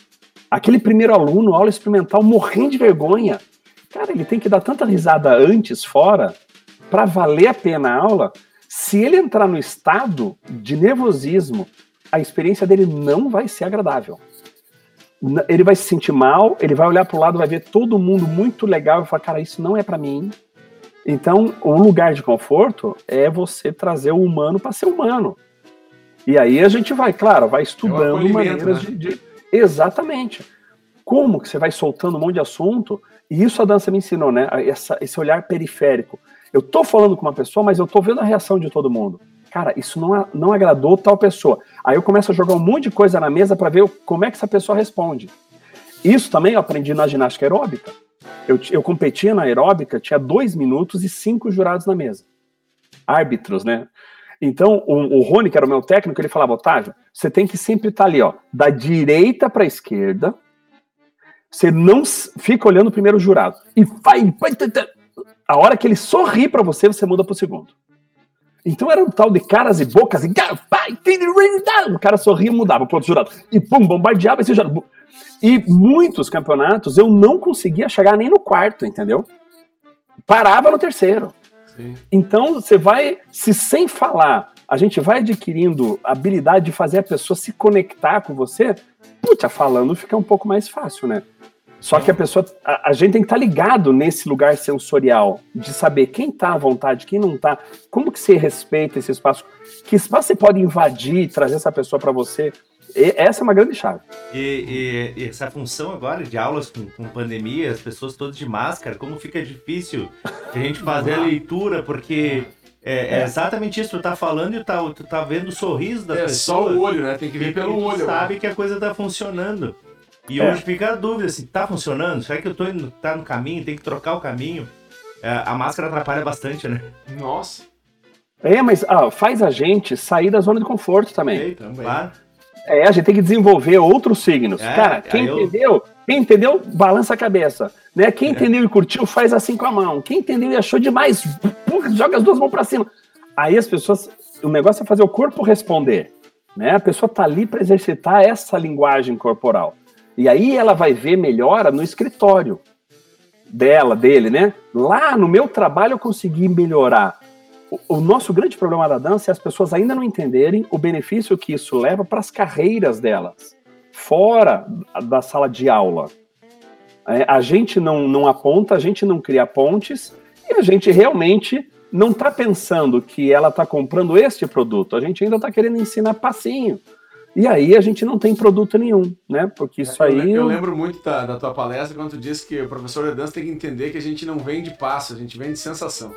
Aquele primeiro aluno, aula experimental, morrendo de vergonha. Cara, ele tem que dar tanta risada antes, fora, para valer a pena a aula. Se ele entrar no estado de nervosismo, a experiência dele não vai ser agradável. Ele vai se sentir mal, ele vai olhar para o lado, vai ver todo mundo muito legal e falar, cara, isso não é para mim. Então, um lugar de conforto é você trazer o humano para ser humano. E aí a gente vai, claro, vai estudando é um maneiras né? de, de Exatamente. Como que você vai soltando um monte de assunto? E isso a dança me ensinou, né? Essa, esse olhar periférico. Eu tô falando com uma pessoa, mas eu tô vendo a reação de todo mundo. Cara, isso não, não agradou tal pessoa. Aí eu começo a jogar um monte de coisa na mesa para ver como é que essa pessoa responde. Isso também eu aprendi na ginástica aeróbica. Eu, eu competia na aeróbica, tinha dois minutos e cinco jurados na mesa. Árbitros, né? Então, o, o Rony, que era o meu técnico, ele falava, Otávio, você tem que sempre estar tá ali, ó, da direita para a esquerda. Você não fica olhando o primeiro jurado. E vai, vai, a hora que ele sorri para você, você muda para o segundo. Então era um tal de caras e bocas, e o cara sorria e mudava para outro jurado. E pum, bombardeava esse jurado. E muitos campeonatos eu não conseguia chegar nem no quarto, entendeu? Parava no terceiro. Então você vai, se sem falar, a gente vai adquirindo a habilidade de fazer a pessoa se conectar com você, puta, falando fica um pouco mais fácil, né? Só que a pessoa, a, a gente tem que estar tá ligado nesse lugar sensorial, de saber quem está à vontade, quem não está, como que você respeita esse espaço, que espaço você pode invadir, trazer essa pessoa para você, e essa é uma grande chave. E, e, e, essa função agora de aulas com, com, pandemia, as pessoas todas de máscara, como fica difícil a gente fazer a leitura, porque é, é, exatamente isso, tu tá falando e tá, tu tá vendo o sorriso da é, pessoa. É só o olho, né? Tem que ver pelo olho. Tu sabe que a coisa tá funcionando. E é. hoje fica a dúvida, assim, tá funcionando? Será que eu tô indo, tá no caminho, tem que trocar o caminho? É, a máscara atrapalha bastante, né? Nossa. É, mas ah, faz a gente sair da zona de conforto também. Ei, também. Claro. É, a gente tem que desenvolver outros signos. É, Cara, quem eu... entendeu, quem entendeu, balança a cabeça. Né? Quem é. entendeu e curtiu, faz assim com a mão. Quem entendeu e achou demais, joga as duas mãos para cima. Aí as pessoas, o negócio é fazer o corpo responder. Né? A pessoa tá ali para exercitar essa linguagem corporal. E aí ela vai ver melhora no escritório dela, dele, né? Lá no meu trabalho eu consegui melhorar o, nosso grande problema da dança é as pessoas ainda não entenderem o benefício que isso leva para as carreiras delas, fora da sala de aula. É, a gente não, não aponta, a gente não cria pontes, E a gente realmente não está pensando que ela está comprando este produto, a gente ainda está querendo ensinar passinho. E aí a gente não tem produto nenhum, né? Porque isso eu, aí. Eu lembro muito da, da, tua palestra quando tu disse que o professor de dança tem que entender que a gente não vende passo, a gente vende sensação.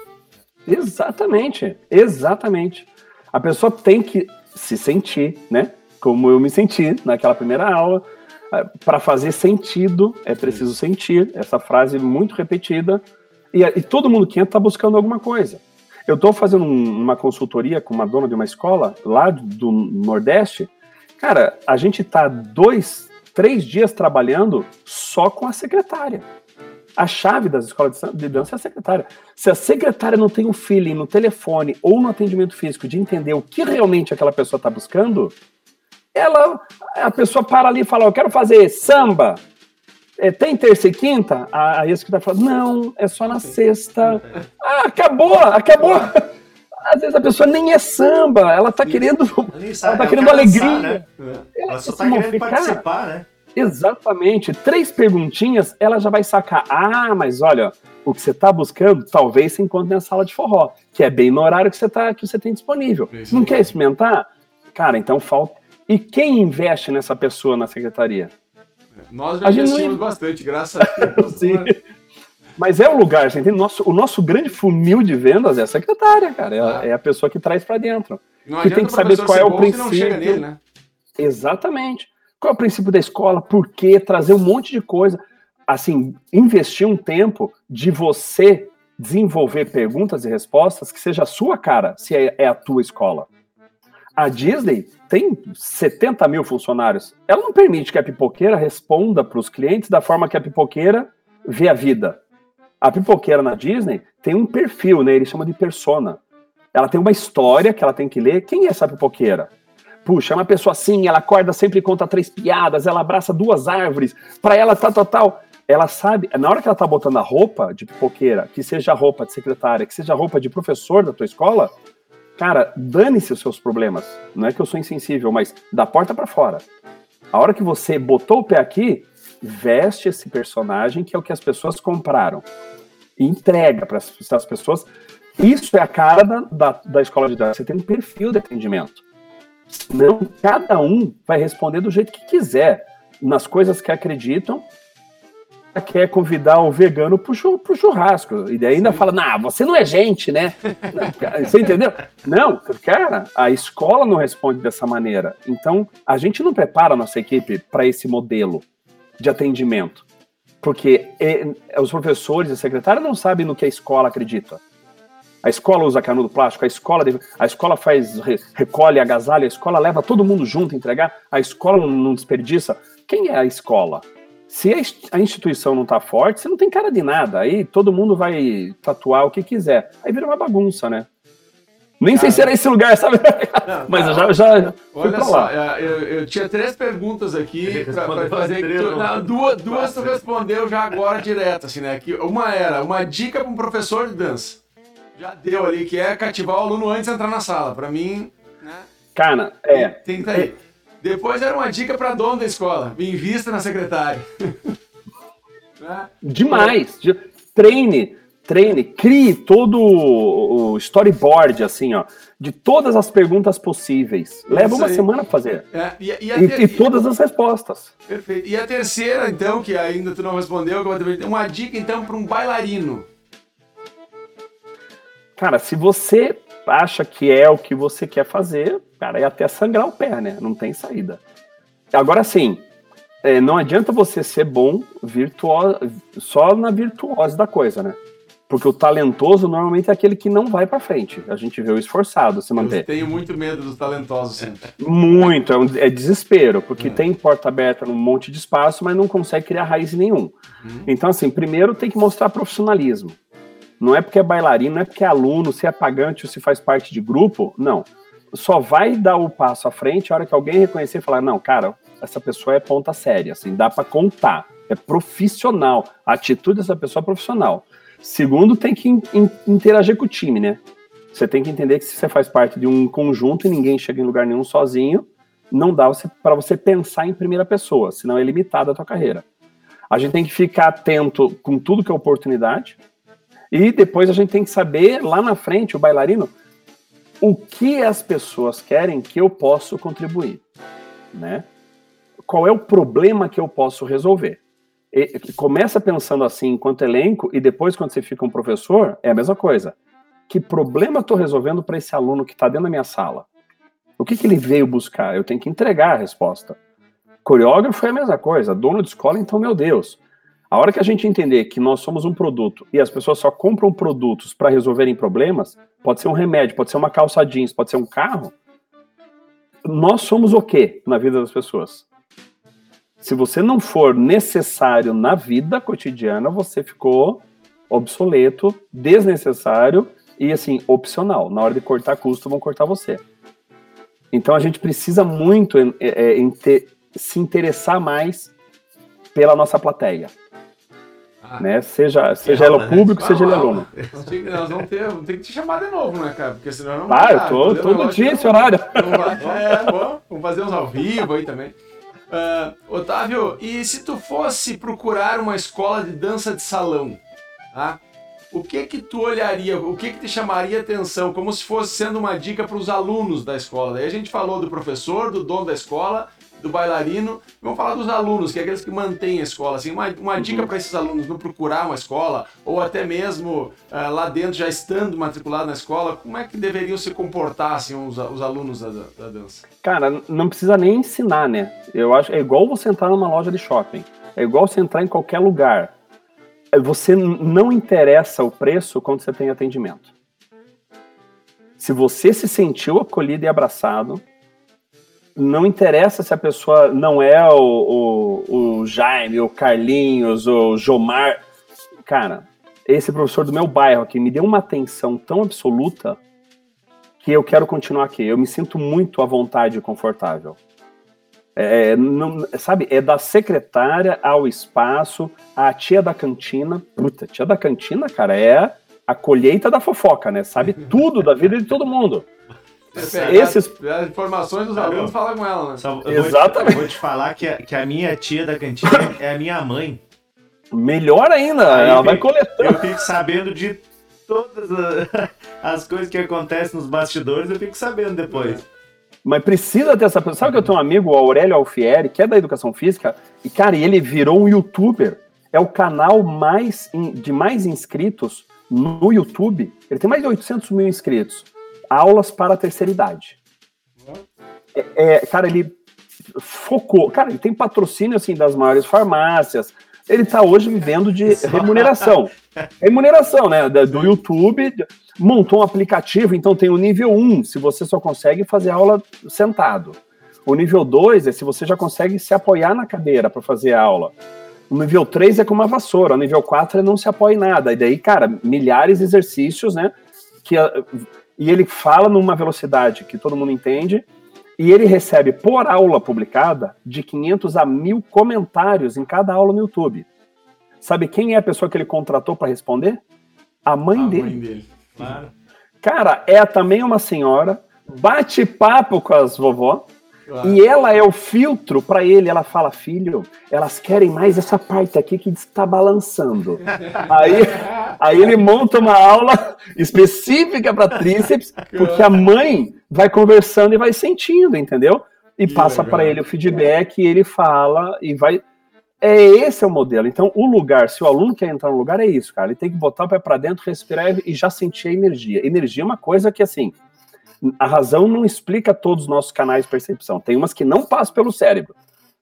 Exatamente, exatamente. A pessoa tem que se sentir, né? Como eu me senti naquela primeira aula. Ah, Para fazer sentido, é preciso sentir. Essa frase muito repetida. E, e todo mundo que entra está buscando alguma coisa. Eu estou fazendo um, uma consultoria com uma dona de uma escola lá do Nordeste Cara, a gente tá dois, três dias trabalhando só com a secretária. A chave das escolas de dança é a secretária. Se a secretária não tem o um feeling no telefone ou no atendimento físico de entender o que realmente aquela pessoa está buscando, ela, a pessoa para ali e fala: Eu quero fazer samba. É, tem terça e quinta? Aí a secretária fala: Não, é só na sexta. Ah, acabou, acabou às vezes a pessoa nem é samba, ela tá querendo, ela tá querendo alegria. né? Ela, ela só tá querendo ficar. participar, né? Exatamente. Três perguntinhas, ela já vai sacar. Ah, mas olha, o que você está buscando, talvez você encontre na sala de forró, que é bem no horário que você, tá, que você tem disponível. Isso Não quer experimentar? Cara, então falta. E quem investe nessa pessoa na secretaria? Nós já investimos não... bastante, graças a Deus. Sim. Mas é o lugar, você entende? Nosso, o nosso grande funil de vendas é a secretária, cara. É, ah. é a pessoa que traz para dentro. Não que tem que saber qual é o princípio. Nele, né? Exatamente. Qual é o princípio da escola? Por quê? Trazer um monte de coisa. Assim, investir um tempo de você desenvolver perguntas e respostas que seja a sua cara, se é, é a tua escola. A Disney tem 70 mil funcionários. Ela não permite que a pipoqueira responda para os clientes da forma que a pipoqueira vê a vida. A pipoqueira na Disney tem um perfil, né? Ele chama de persona. Ela tem uma história que ela tem que ler. Quem é essa pipoqueira? Puxa, é uma pessoa assim, ela acorda sempre conta três piadas, ela abraça duas árvores, para ela tá total. Ela sabe, na hora que ela tá botando a roupa de pipoqueira, que seja roupa de secretária, que seja roupa de professor da tua escola, cara, dane-se os seus problemas. Não é que eu sou insensível, mas da porta para fora. A hora que você botou o pé aqui, veste esse personagem que é o que as pessoas compraram e entrega para as pessoas. Isso é a cara da, da, da escola de dança. Você tem um perfil de atendimento. Senão, cada um vai responder do jeito que quiser, nas coisas que acreditam. Quer convidar o vegano para o churrasco. E daí ainda fala: Nah, você não é gente, né? você entendeu? Não, cara, a escola não responde dessa maneira. Então, a gente não prepara a nossa equipe para esse modelo de atendimento. Porque é, os professores e a secretária não sabem no que a escola acredita. A escola usa canudo plástico, a escola, deve, a escola faz recolhe agasalho, a escola leva todo mundo junto entregar, a escola não desperdiça. Quem é a escola? Se a instituição não está forte, você não tem cara de nada. Aí todo mundo vai tatuar o que quiser. Aí vira uma bagunça, né? Nem cara, sei se era esse lugar, sabe? Não, Mas eu já, já Olha só, é, eu, eu, tinha três perguntas aqui para fazer. Tu, não, duas duas tu respondeu já agora direto, assim, né? Que uma era uma dica para um professor de dança. Já deu ali, que é cativar o aluno antes de entrar na sala. Para mim, né? Cara, é. Tenta aí. É. Depois era uma dica para dono da escola. Invista na secretária. né? Demais. Treine treine, crie todo o storyboard, assim, ó, de todas as perguntas possíveis. Leva uma semana pra fazer. É, e, e, e, ter... e, todas as respostas. Perfeito. E a terceira, então, que ainda tu não respondeu, uma dica, então, para um bailarino. Cara, se você acha que é o que você quer fazer, cara, é até sangrar o pé, né? Não tem saída. Agora, sim, é, não adianta você ser bom virtuoso, só na virtuose da coisa, né? Porque o talentoso normalmente é aquele que não vai para frente. A gente vê o esforçado se manter. Eu tenho muito medo dos talentosos sempre. Muito, é, um, é desespero, porque é. tem porta aberta num monte de espaço, mas não consegue criar raiz nenhum. Uhum. Então, assim, primeiro tem que mostrar profissionalismo. Não é porque é bailarino, não é porque é aluno, se é pagante ou se faz parte de grupo, não. Só vai dar o passo à frente a hora que alguém reconhecer e falar: não, cara, essa pessoa é ponta séria, assim, dá para contar. É profissional. A atitude dessa pessoa é profissional. Segundo, tem que in, in, interagir com o time, né? Você tem que entender que se você faz parte de um conjunto e ninguém chega em lugar nenhum sozinho, não dá para você pensar em primeira pessoa, senão é limitada a tua carreira. A gente tem que ficar atento com tudo que é oportunidade. E depois a gente tem que saber, lá na frente, o bailarino, o que as pessoas querem que eu posso contribuir, né? Qual é o problema que eu posso resolver? E, começa pensando assim enquanto elenco e depois quando você fica um professor, é a mesma coisa. Que problema estou resolvendo para esse aluno que está dentro da minha sala? O que, que ele veio buscar? Eu tenho que entregar a resposta. Coreógrafo é a mesma coisa, dono de escola, então, meu Deus. A hora que a gente entender que nós somos um produto e as pessoas só compram produtos para resolverem problemas, pode ser um remédio, pode ser uma calça jeans, pode ser um carro. Nós somos o quê na vida das pessoas? Se você não for necessário na vida cotidiana, você ficou obsoleto, desnecessário e assim, opcional. Na hora de cortar custo, vão cortar você. Então a gente precisa muito em, em, é, em ter, se interessar mais pela nossa plateia. Ah, né? Seja, seja ela né? público, seja ele aluno. Nós vamos ter, vamos ter que te chamar de novo, né, cara? Porque senão não vai. Ah, eu tô todo dia esse horário. É, bom, vamos fazer uns ao vivo aí também. Uh, Otávio, e se tu fosse procurar uma escola de dança de salão, tá? o que que tu olharia, o que que te chamaria atenção, como se fosse sendo uma dica para os alunos da escola? Daí a gente falou do professor, do dono da escola, do bailarino. Vamos falar dos alunos, que é aqueles que mantêm a escola. Assim, uma, uma uhum. dica para esses alunos não procurar uma escola, ou até mesmo uh, lá dentro, já estando matriculado na escola, como é que deveriam se comportar assim, os, os alunos da, da dança? Cara, não precisa nem ensinar, né? Eu acho é igual você entrar numa loja de shopping. É igual você entrar em qualquer lugar. É, você não interessa o preço quando você tem atendimento. Se você se sentiu acolhido e abraçado, não interessa se a pessoa não é o, o, o Jaime, o Carlinhos, o Jomar. Cara, esse professor do meu bairro aqui me deu uma atenção tão absoluta que eu quero continuar aqui. Eu me sinto muito à vontade e confortável. É, não, sabe, é da secretária ao espaço, a tia da cantina. Puta, tia da cantina, cara, é a colheita da fofoca, né? Sabe tudo da vida de todo mundo. Esses... As informações dos alunos, fala com ela, né? Só, eu Exatamente. Vou te, vou te falar que a, que a minha tia da cantina é a minha mãe. Melhor ainda, Aí ela vai coletando. Eu fico sabendo de todas as coisas que acontecem nos bastidores, eu fico sabendo depois. Mas precisa ter essa pessoa. Sabe que eu tenho um amigo, o Aurélio Alfieri, que é da educação física, e, cara, ele virou um youtuber. É o canal mais de mais inscritos no YouTube. Ele tem mais de 800 mil inscritos aulas para a terceira idade. É, é, cara, ele focou. Cara, ele tem patrocínio assim das maiores farmácias. Ele está hoje vivendo de remuneração. Remuneração, né? Do YouTube. Montou um aplicativo, então tem o nível 1, se você só consegue fazer aula sentado. O nível 2 é se você já consegue se apoiar na cadeira para fazer aula. O nível 3 é com uma vassoura. O nível 4 é não se apoia em nada. E daí, cara, milhares de exercícios, né? Que e ele fala numa velocidade que todo mundo entende, e ele recebe por aula publicada de 500 a 1000 comentários em cada aula no YouTube. Sabe quem é a pessoa que ele contratou para responder? A mãe a dele. Mãe dele. Claro. Cara, é também uma senhora, bate papo com as vovó, e ela é o filtro para ele. Ela fala, filho, elas querem mais essa parte aqui que está balançando. aí, aí ele monta uma aula específica para tríceps, porque a mãe vai conversando e vai sentindo, entendeu? E que passa para ele o feedback, e ele fala e vai. É esse é o modelo. Então, o lugar, se o aluno quer entrar no lugar, é isso, cara. Ele tem que botar o pé para dentro, respirar e já sentir a energia. Energia é uma coisa que, assim, a razão não explica todos os nossos canais de percepção. Tem umas que não passam pelo cérebro.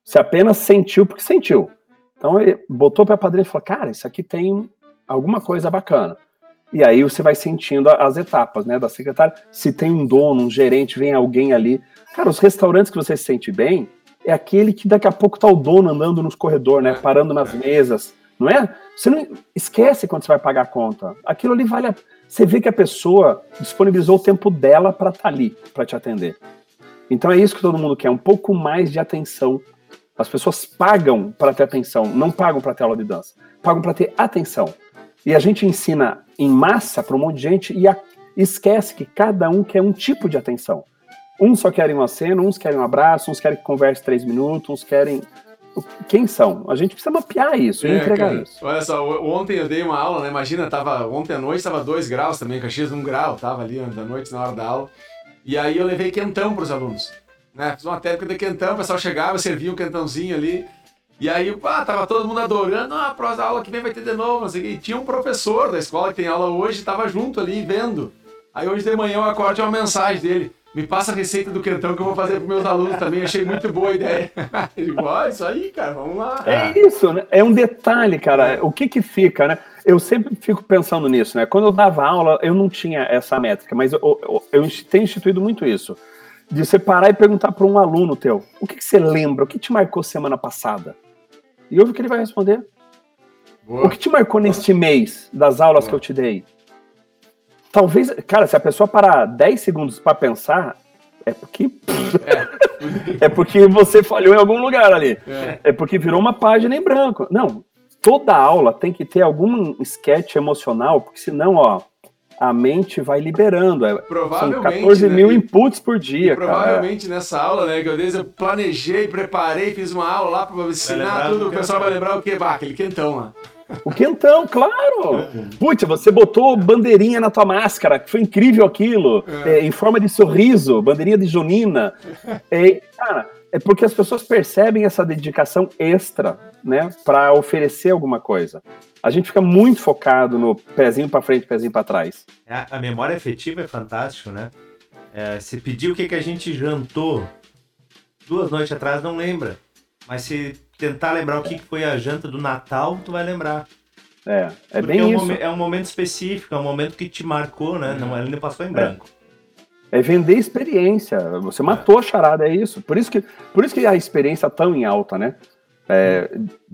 Você apenas sentiu porque sentiu. Então ele botou para a padrinha e falou: Cara, isso aqui tem alguma coisa bacana. E aí você vai sentindo as etapas, né, da secretária. Se tem um dono, um gerente, vem alguém ali. Cara, os restaurantes que você se sente bem é aquele que daqui a pouco tá o dono andando nos corredores, né, parando nas mesas, não é? Você não esquece quando você vai pagar a conta. Aquilo ali vale a você vê que a pessoa disponibilizou o tempo dela para estar tá ali, para te atender. Então é isso que todo mundo quer, um pouco mais de atenção. As pessoas pagam para ter atenção, não pagam para ter aula de dança, pagam para ter atenção. E a gente ensina em massa para um monte de gente e a, esquece que cada um quer um tipo de atenção. Uns só querem uma cena, uns querem um abraço, uns querem que converse três minutos, uns querem. Quem são. A gente precisa mapear isso e É, entregar cara. isso. Olha só, ontem eu dei uma aula, né? Imagina, tava, ontem à noite tava 2 graus também, Caxias 1 grau, tava ali ontem à noite na hora da aula. E aí eu levei quentão pros alunos. Né? Fiz uma técnica de quentão, o pessoal chegava, servia um quentãozinho ali. E aí, pá, tava todo mundo adorando, ah, a próxima aula que vem vai ter de novo, não sei o quê. E tinha um professor da escola que tem aula hoje, tava junto ali, vendo. Aí hoje de manhã eu acordo e uma mensagem dele. Me passa a receita do quentão que eu vou fazer pros meus alunos também. Achei muito boa a ideia. Digo, ó, isso aí, cara, vamos lá. É isso, né? É um detalhe, cara. O que que fica, né? Eu sempre fico pensando nisso, né? Quando eu dava aula, eu não tinha essa métrica, mas eu, eu, eu tenho instituído muito isso. De você parar e perguntar para um aluno teu, o que, que você lembra? O que te marcou semana passada? E ouve o que ele vai responder. Boa. O que te marcou neste mês das aulas Boa. que eu te dei? Talvez, cara, se a pessoa parar 10 segundos para pensar, é porque é porque você falhou em algum lugar ali. É. É porque virou uma página em branco. Não, toda aula tem que ter algum sketch emocional, porque senão, ó, a mente vai liberando. É- São Provavelmente. 14 né, mil e- inputs por e dia, cara. provavelmente nessa aula, né, que eu, desde eu planejei, preparei, fiz uma aula lá pra ensinar tudo. do O pessoal vai lembrar o quê? Bah, aquele quentão lá. O quentão, claro! Putz, você botou bandeirinha na tua máscara, que foi incrível aquilo, é, em forma de sorriso, bandeirinha de junina. É, cara, é porque as pessoas percebem essa dedicação extra, né, para oferecer alguma coisa. A gente fica muito focado no pezinho para frente, pezinho para trás. A, a memória afetiva é fantástico, né? É, se pedir o que, que a gente jantou duas noites atrás, não lembra. Mas se tentar lembrar o que, foi a janta do Natal, tu vai lembrar. É, é Porque bem é um, isso. é um momento específico, é um momento que te marcou, né? Não, ele não passou em branco. É vender experiência. Você matou a charada, é isso. Por isso que, por isso que a experiência tá tão em alta, né? É,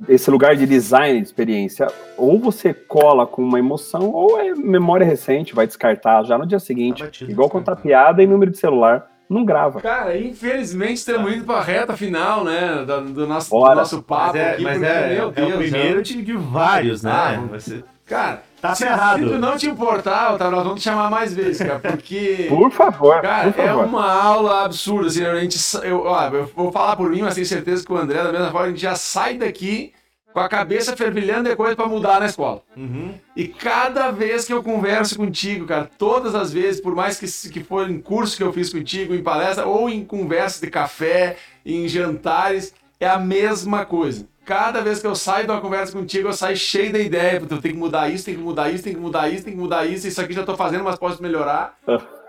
esse lugar de design de experiência, ou você cola com uma emoção, ou é memória recente, vai descartar já no dia seguinte. Tá batido, Igual contar piada e número de celular, não grava. Cara, infelizmente estamos indo pra reta final, né, do, do nosso, do nosso papo Mas é, aqui. mas porque, é, meu é Deus, o primeiro é- de, de vários, né? Ah, Você- Cara, Tá se, ferrado. se tu não te importar, Otávio, nós vamos te chamar mais vezes, cara, porque... Por favor, Cara, por é favor. uma aula absurda, assim, a gente, eu, ó, eu vou falar por mim, mas tenho certeza que o André, da mesma forma, a gente já sai daqui com a cabeça fervilhando de coisa pra mudar na escola. Uhum. E cada vez que eu converso contigo, cara, todas as vezes, por mais que, se- que for em curso que eu fiz contigo, em palestra, ou em conversas de café, em jantares, é a mesma coisa. Cada vez que eu saio de uma conversa contigo, eu saio cheio da ideia, porque eu tenho que mudar isso, tem que mudar isso, tem que mudar isso, tem que mudar isso, isso aqui já tô fazendo, mas posso melhorar.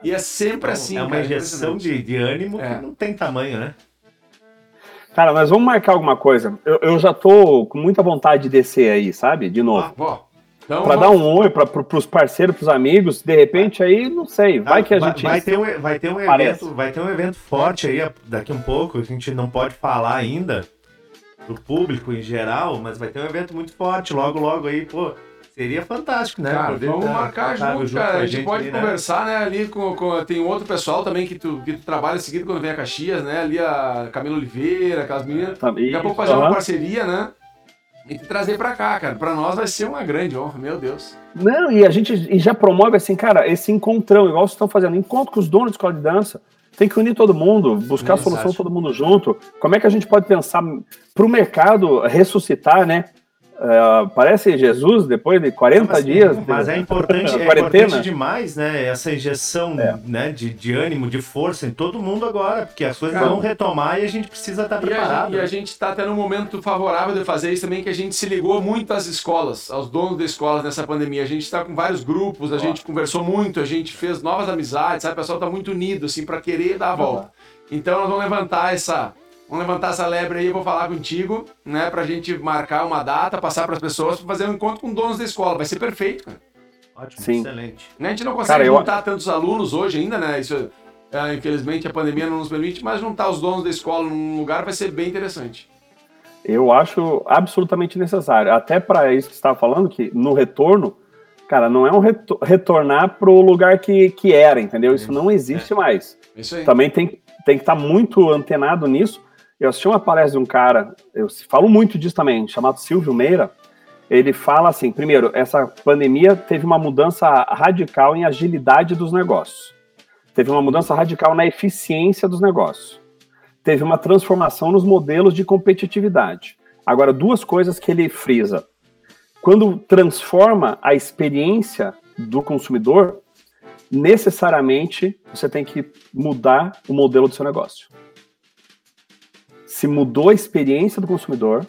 E é sempre assim, é uma cara, injeção impressionante. de, de ânimo É. que não tem tamanho, né? Cara, nós vamos marcar alguma coisa. Eu, eu já tô com muita vontade de descer aí, sabe? De novo. Ah, então, Pra dar um oi para pros parceiros, pros amigos, de repente aí, não sei, vai que a vai, gente. vai ter um, vai ter um Parece. evento, vai ter um evento forte aí daqui um pouco, a gente não pode falar ainda pro público em geral, mas vai ter um evento muito forte logo logo aí, pô, seria fantástico, né? Cara, Poder vamos tá- marcar Otávio junto, cara. A gente pode ali, né? conversar, né, ali com, com- Tem um outro pessoal também que tu, que tu trabalha seguido quando vem a Caxias, né? Ali a Camila Oliveira, aquelas meninas. Daqui a pouco fazer uma Aham. parceria, né? E te trazer pra cá, cara. Pra nós vai ser uma grande honra, meu Deus. Não, e a gente e já promove assim, cara, esse encontrão, igual vocês estão fazendo, encontro com os donos de escola de dança. Tem que unir todo mundo, buscar Exato. solução todo mundo junto. Como é que a gente pode pensar para o mercado ressuscitar, né? É, parece Jesus depois de 40 Mas, dias. mas é importante, é Quarentena. importante demais, né? Essa injeção É. né, de, de ânimo, de força em todo mundo agora, porque as coisas Cara, vão retomar e a gente precisa estar E a, preparado. e a gente tá tendo um momento favorável de fazer isso também, que a gente se ligou muito às escolas, aos donos de escolas nessa pandemia. A gente tá com vários grupos, a gente conversou muito, a gente fez novas amizades, sabe? O pessoal tá muito unido, assim, pra querer dar a volta. Então nós vamos levantar essa. Vamos levantar essa lebre aí, eu vou falar contigo, né? Pra gente marcar uma data, passar pras pessoas, pra fazer um encontro com donos da escola. Vai ser perfeito, cara. Ótimo, Sim. excelente. Né? A gente não consegue Cara, eu- juntar tantos alunos hoje ainda, né? Isso, é, infelizmente, a pandemia não nos permite, mas juntar os donos da escola num lugar vai ser bem interessante. Eu acho absolutamente necessário. Até para isso que você estava falando, que no retorno, cara, não é um reto- retornar para o lugar que, que era, entendeu? Isso não existe mais. É isso aí. Também tem, tem que estar muito antenado nisso. Eu assisti uma palestra de um cara, eu falo muito disso também, chamado Silvio Meira. Ele fala assim: primeiro, essa pandemia teve uma mudança radical em agilidade dos negócios, teve uma mudança radical na eficiência dos negócios, teve uma transformação nos modelos de competitividade. Agora, duas coisas que ele frisa. Quando transforma a experiência do consumidor, necessariamente você tem que mudar o modelo do seu negócio. Se mudou a experiência do consumidor,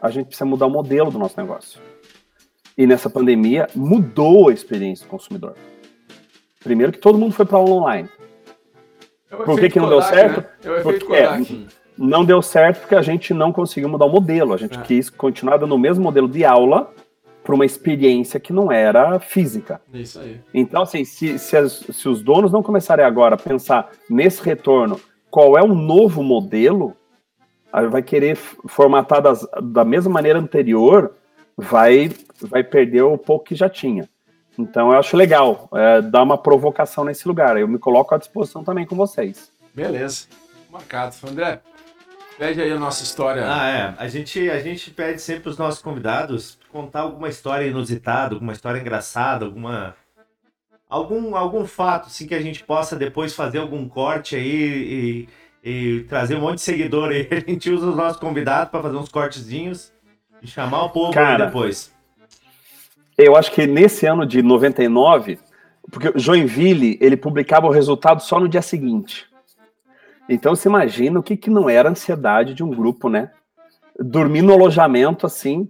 a gente precisa mudar o modelo do nosso negócio. E nessa pandemia, mudou a experiência do consumidor. Primeiro que todo mundo foi para aula online. É Por que, que não deu certo? Né? É Porque- Kodak. Não deu certo porque a gente não conseguiu mudar o modelo. A gente É. quis continuar dando o mesmo modelo de aula para uma experiência que não era física. Isso aí. Então, assim, se, se, as- se os donos não começarem agora a pensar nesse retorno, qual é o novo modelo, vai querer formatar das- da mesma maneira anterior, vai, vai perder o pouco que já tinha. Então, eu acho legal é, dar uma provocação nesse lugar. Eu me coloco à disposição também com vocês. Beleza. Marcado. André, pede aí a nossa história. Ah, é. A gente, a gente pede sempre os nossos convidados contar alguma história inusitada, alguma história engraçada, alguma. Algum, algum fato, assim, que a gente possa depois fazer algum corte aí e, e trazer um monte de seguidor aí. A gente usa os nossos convidados para fazer uns cortezinhos e chamar o povo Cara, depois. Eu acho que nesse ano de 99, porque o Joinville, ele publicava o resultado só no dia seguinte. Então você imagina o que, que não era a ansiedade de um grupo, né? Dormir no alojamento assim.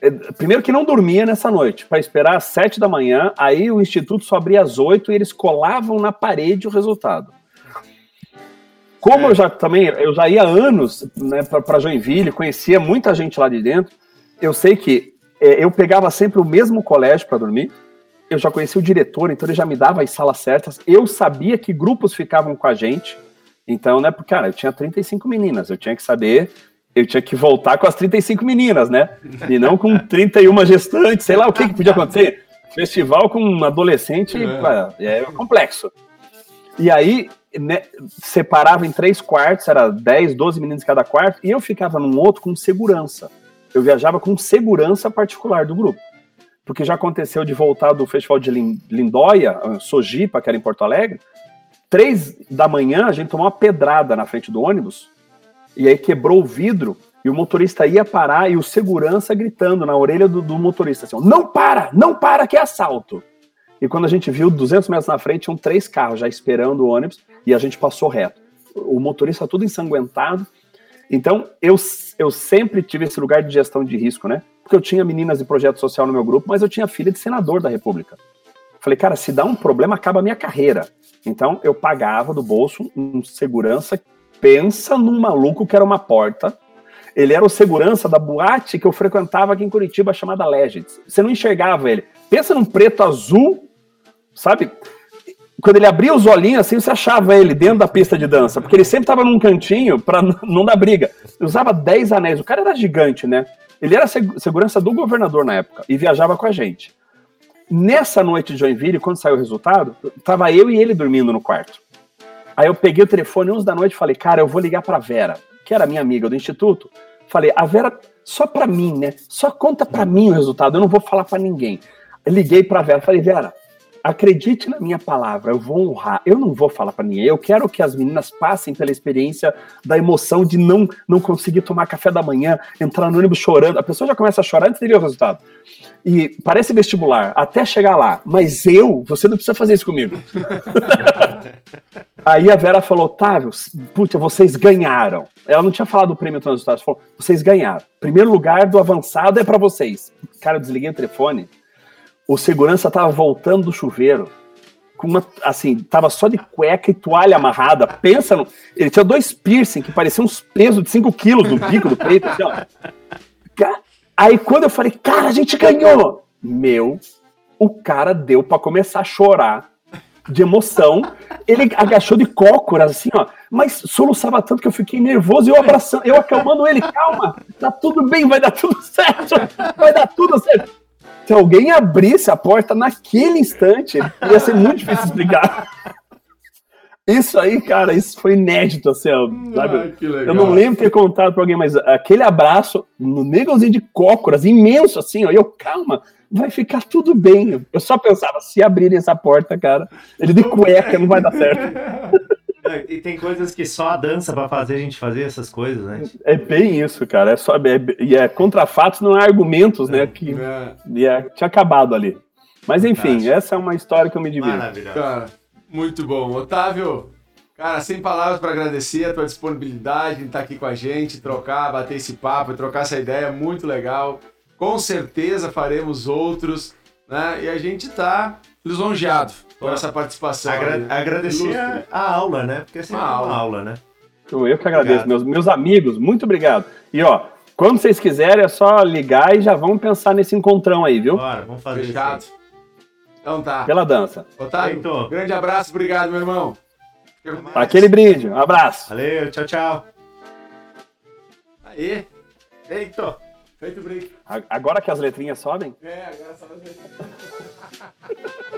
É, Primeiro que não dormia nessa noite, para esperar às sete da manhã, aí o instituto só abria às oito e eles colavam na parede o resultado. Como eu já também, eu já ia anos né, para Joinville, conhecia muita gente lá de dentro, eu sei que é, eu pegava sempre o mesmo colégio para dormir. Eu já conhecia o diretor, então ele já me dava as salas certas. Eu sabia que grupos ficavam com a gente. Então, né, porque, cara, eu tinha 35 meninas, eu tinha que saber, eu tinha que voltar com as 35 meninas, né? E não com 31 gestantes, sei lá o que, que podia acontecer. Festival com um adolescente é, é complexo. E aí, né, separava em três quartos, era 10, 12 meninos cada quarto, e eu ficava num outro com segurança. Eu viajava com segurança particular do grupo. Porque já aconteceu de voltar do festival de Lin- Lindóia, Sojipa, que era em Porto Alegre, três da manhã a gente tomou uma pedrada na frente do ônibus, e aí quebrou o vidro, e o motorista ia parar, e o segurança gritando na orelha do, do motorista assim, não para, não para que é assalto. E quando a gente viu 200 metros na frente, tinham três carros já esperando o ônibus, e a gente passou reto. O motorista todo ensanguentado. Então, eu, eu sempre tive esse lugar de gestão de risco, né? Porque eu tinha meninas de projeto social no meu grupo, mas eu tinha filha de senador da República. Falei, cara, se dá um problema, acaba a minha carreira. Então, eu pagava do bolso um segurança. Pensa num maluco que era uma porta. Ele era o segurança da boate que eu frequentava aqui em Curitiba, chamada Legends. Você não enxergava ele. Pensa num preto azul, sabe? Quando ele abria os olhinhos assim, você achava ele dentro da pista de dança, porque ele sempre estava num cantinho para não dar briga. Ele usava 10 anéis. O cara era gigante, né? Ele era seg- segurança do governador na época e viajava com a gente. Nessa noite de Joinville, quando saiu o resultado, tava eu e ele dormindo no quarto. Aí eu peguei o telefone 11 da noite e falei, cara, eu vou ligar pra Vera, que era minha amiga do instituto. Falei, a Vera, só pra mim, né? Só conta pra mim o resultado, eu não vou falar pra ninguém. Liguei pra Vera, falei, Vera, acredite na minha palavra, eu vou honrar, eu não vou falar pra ninguém. Eu quero que as meninas passem pela experiência da emoção de não, não conseguir tomar café da manhã, entrar no ônibus chorando. A pessoa já começa a chorar antes de ver o resultado. E parece vestibular, até chegar lá. Mas eu, você não precisa fazer isso comigo. Aí a Vera falou, Otávio, puta, vocês ganharam. Ela não tinha falado do prêmio dos resultados, falou, vocês ganharam. Primeiro lugar do avançado é pra vocês. Cara, eu desliguei o telefone. O segurança tava voltando do chuveiro. Com uma, assim, tava só de cueca e toalha amarrada. Pensa no. Ele tinha dois piercing que pareciam uns pesos de 5 quilos no bico do peito. Assim, ó. Aí quando eu falei, cara, a gente ganhou! Meu, o cara deu pra começar a chorar de emoção. Ele agachou de cócoras, assim, ó. Mas soluçava tanto que eu fiquei nervoso e eu abraçando, eu acalmando ele, calma, tá tudo bem, vai dar tudo certo, vai dar tudo certo. Se alguém abrisse a porta naquele instante, ia ser muito difícil explicar. Isso aí, cara, isso foi inédito, assim, ó, sabe? Legal. Eu não lembro ter contado pra alguém, mas aquele abraço no negozinho de cócoras, imenso assim, ó, e eu, calma, vai ficar tudo bem. Eu só pensava, se abrirem essa porta, cara, ele de cueca, não vai dar certo. E tem coisas que só a dança pra fazer a gente fazer essas coisas, né? É bem isso, cara. É só, é, e é contra fatos, não é argumentos, né? Que É, e é, tinha acabado ali. Mas enfim, Fantástico. essa é uma história que eu me divirto. Maravilhoso. cara, muito bom. Otávio, cara, sem palavras para agradecer a tua disponibilidade em estar aqui com a gente, trocar, bater esse papo, trocar essa ideia, muito legal. Com certeza faremos outros, né? E a gente tá lisonjeado por essa participação. Agra- aí. agradecer a, a aula, né? Porque é sempre Uma uma aula. aula, né? Eu, eu que agradeço, Obrigado. meus, meus amigos, muito obrigado. E ó, quando vocês quiserem, é só ligar e já vamos pensar nesse encontrão aí, viu? Bora, vamos fazer Fechado. isso. Então tá. Pela dança. Otávio, Feito. grande abraço, obrigado, meu irmão. Aquele brinde, um abraço. Valeu, tchau, tchau. Aê, Feito. feito o break. A- Agora que as letrinhas sobem, É, agora só nós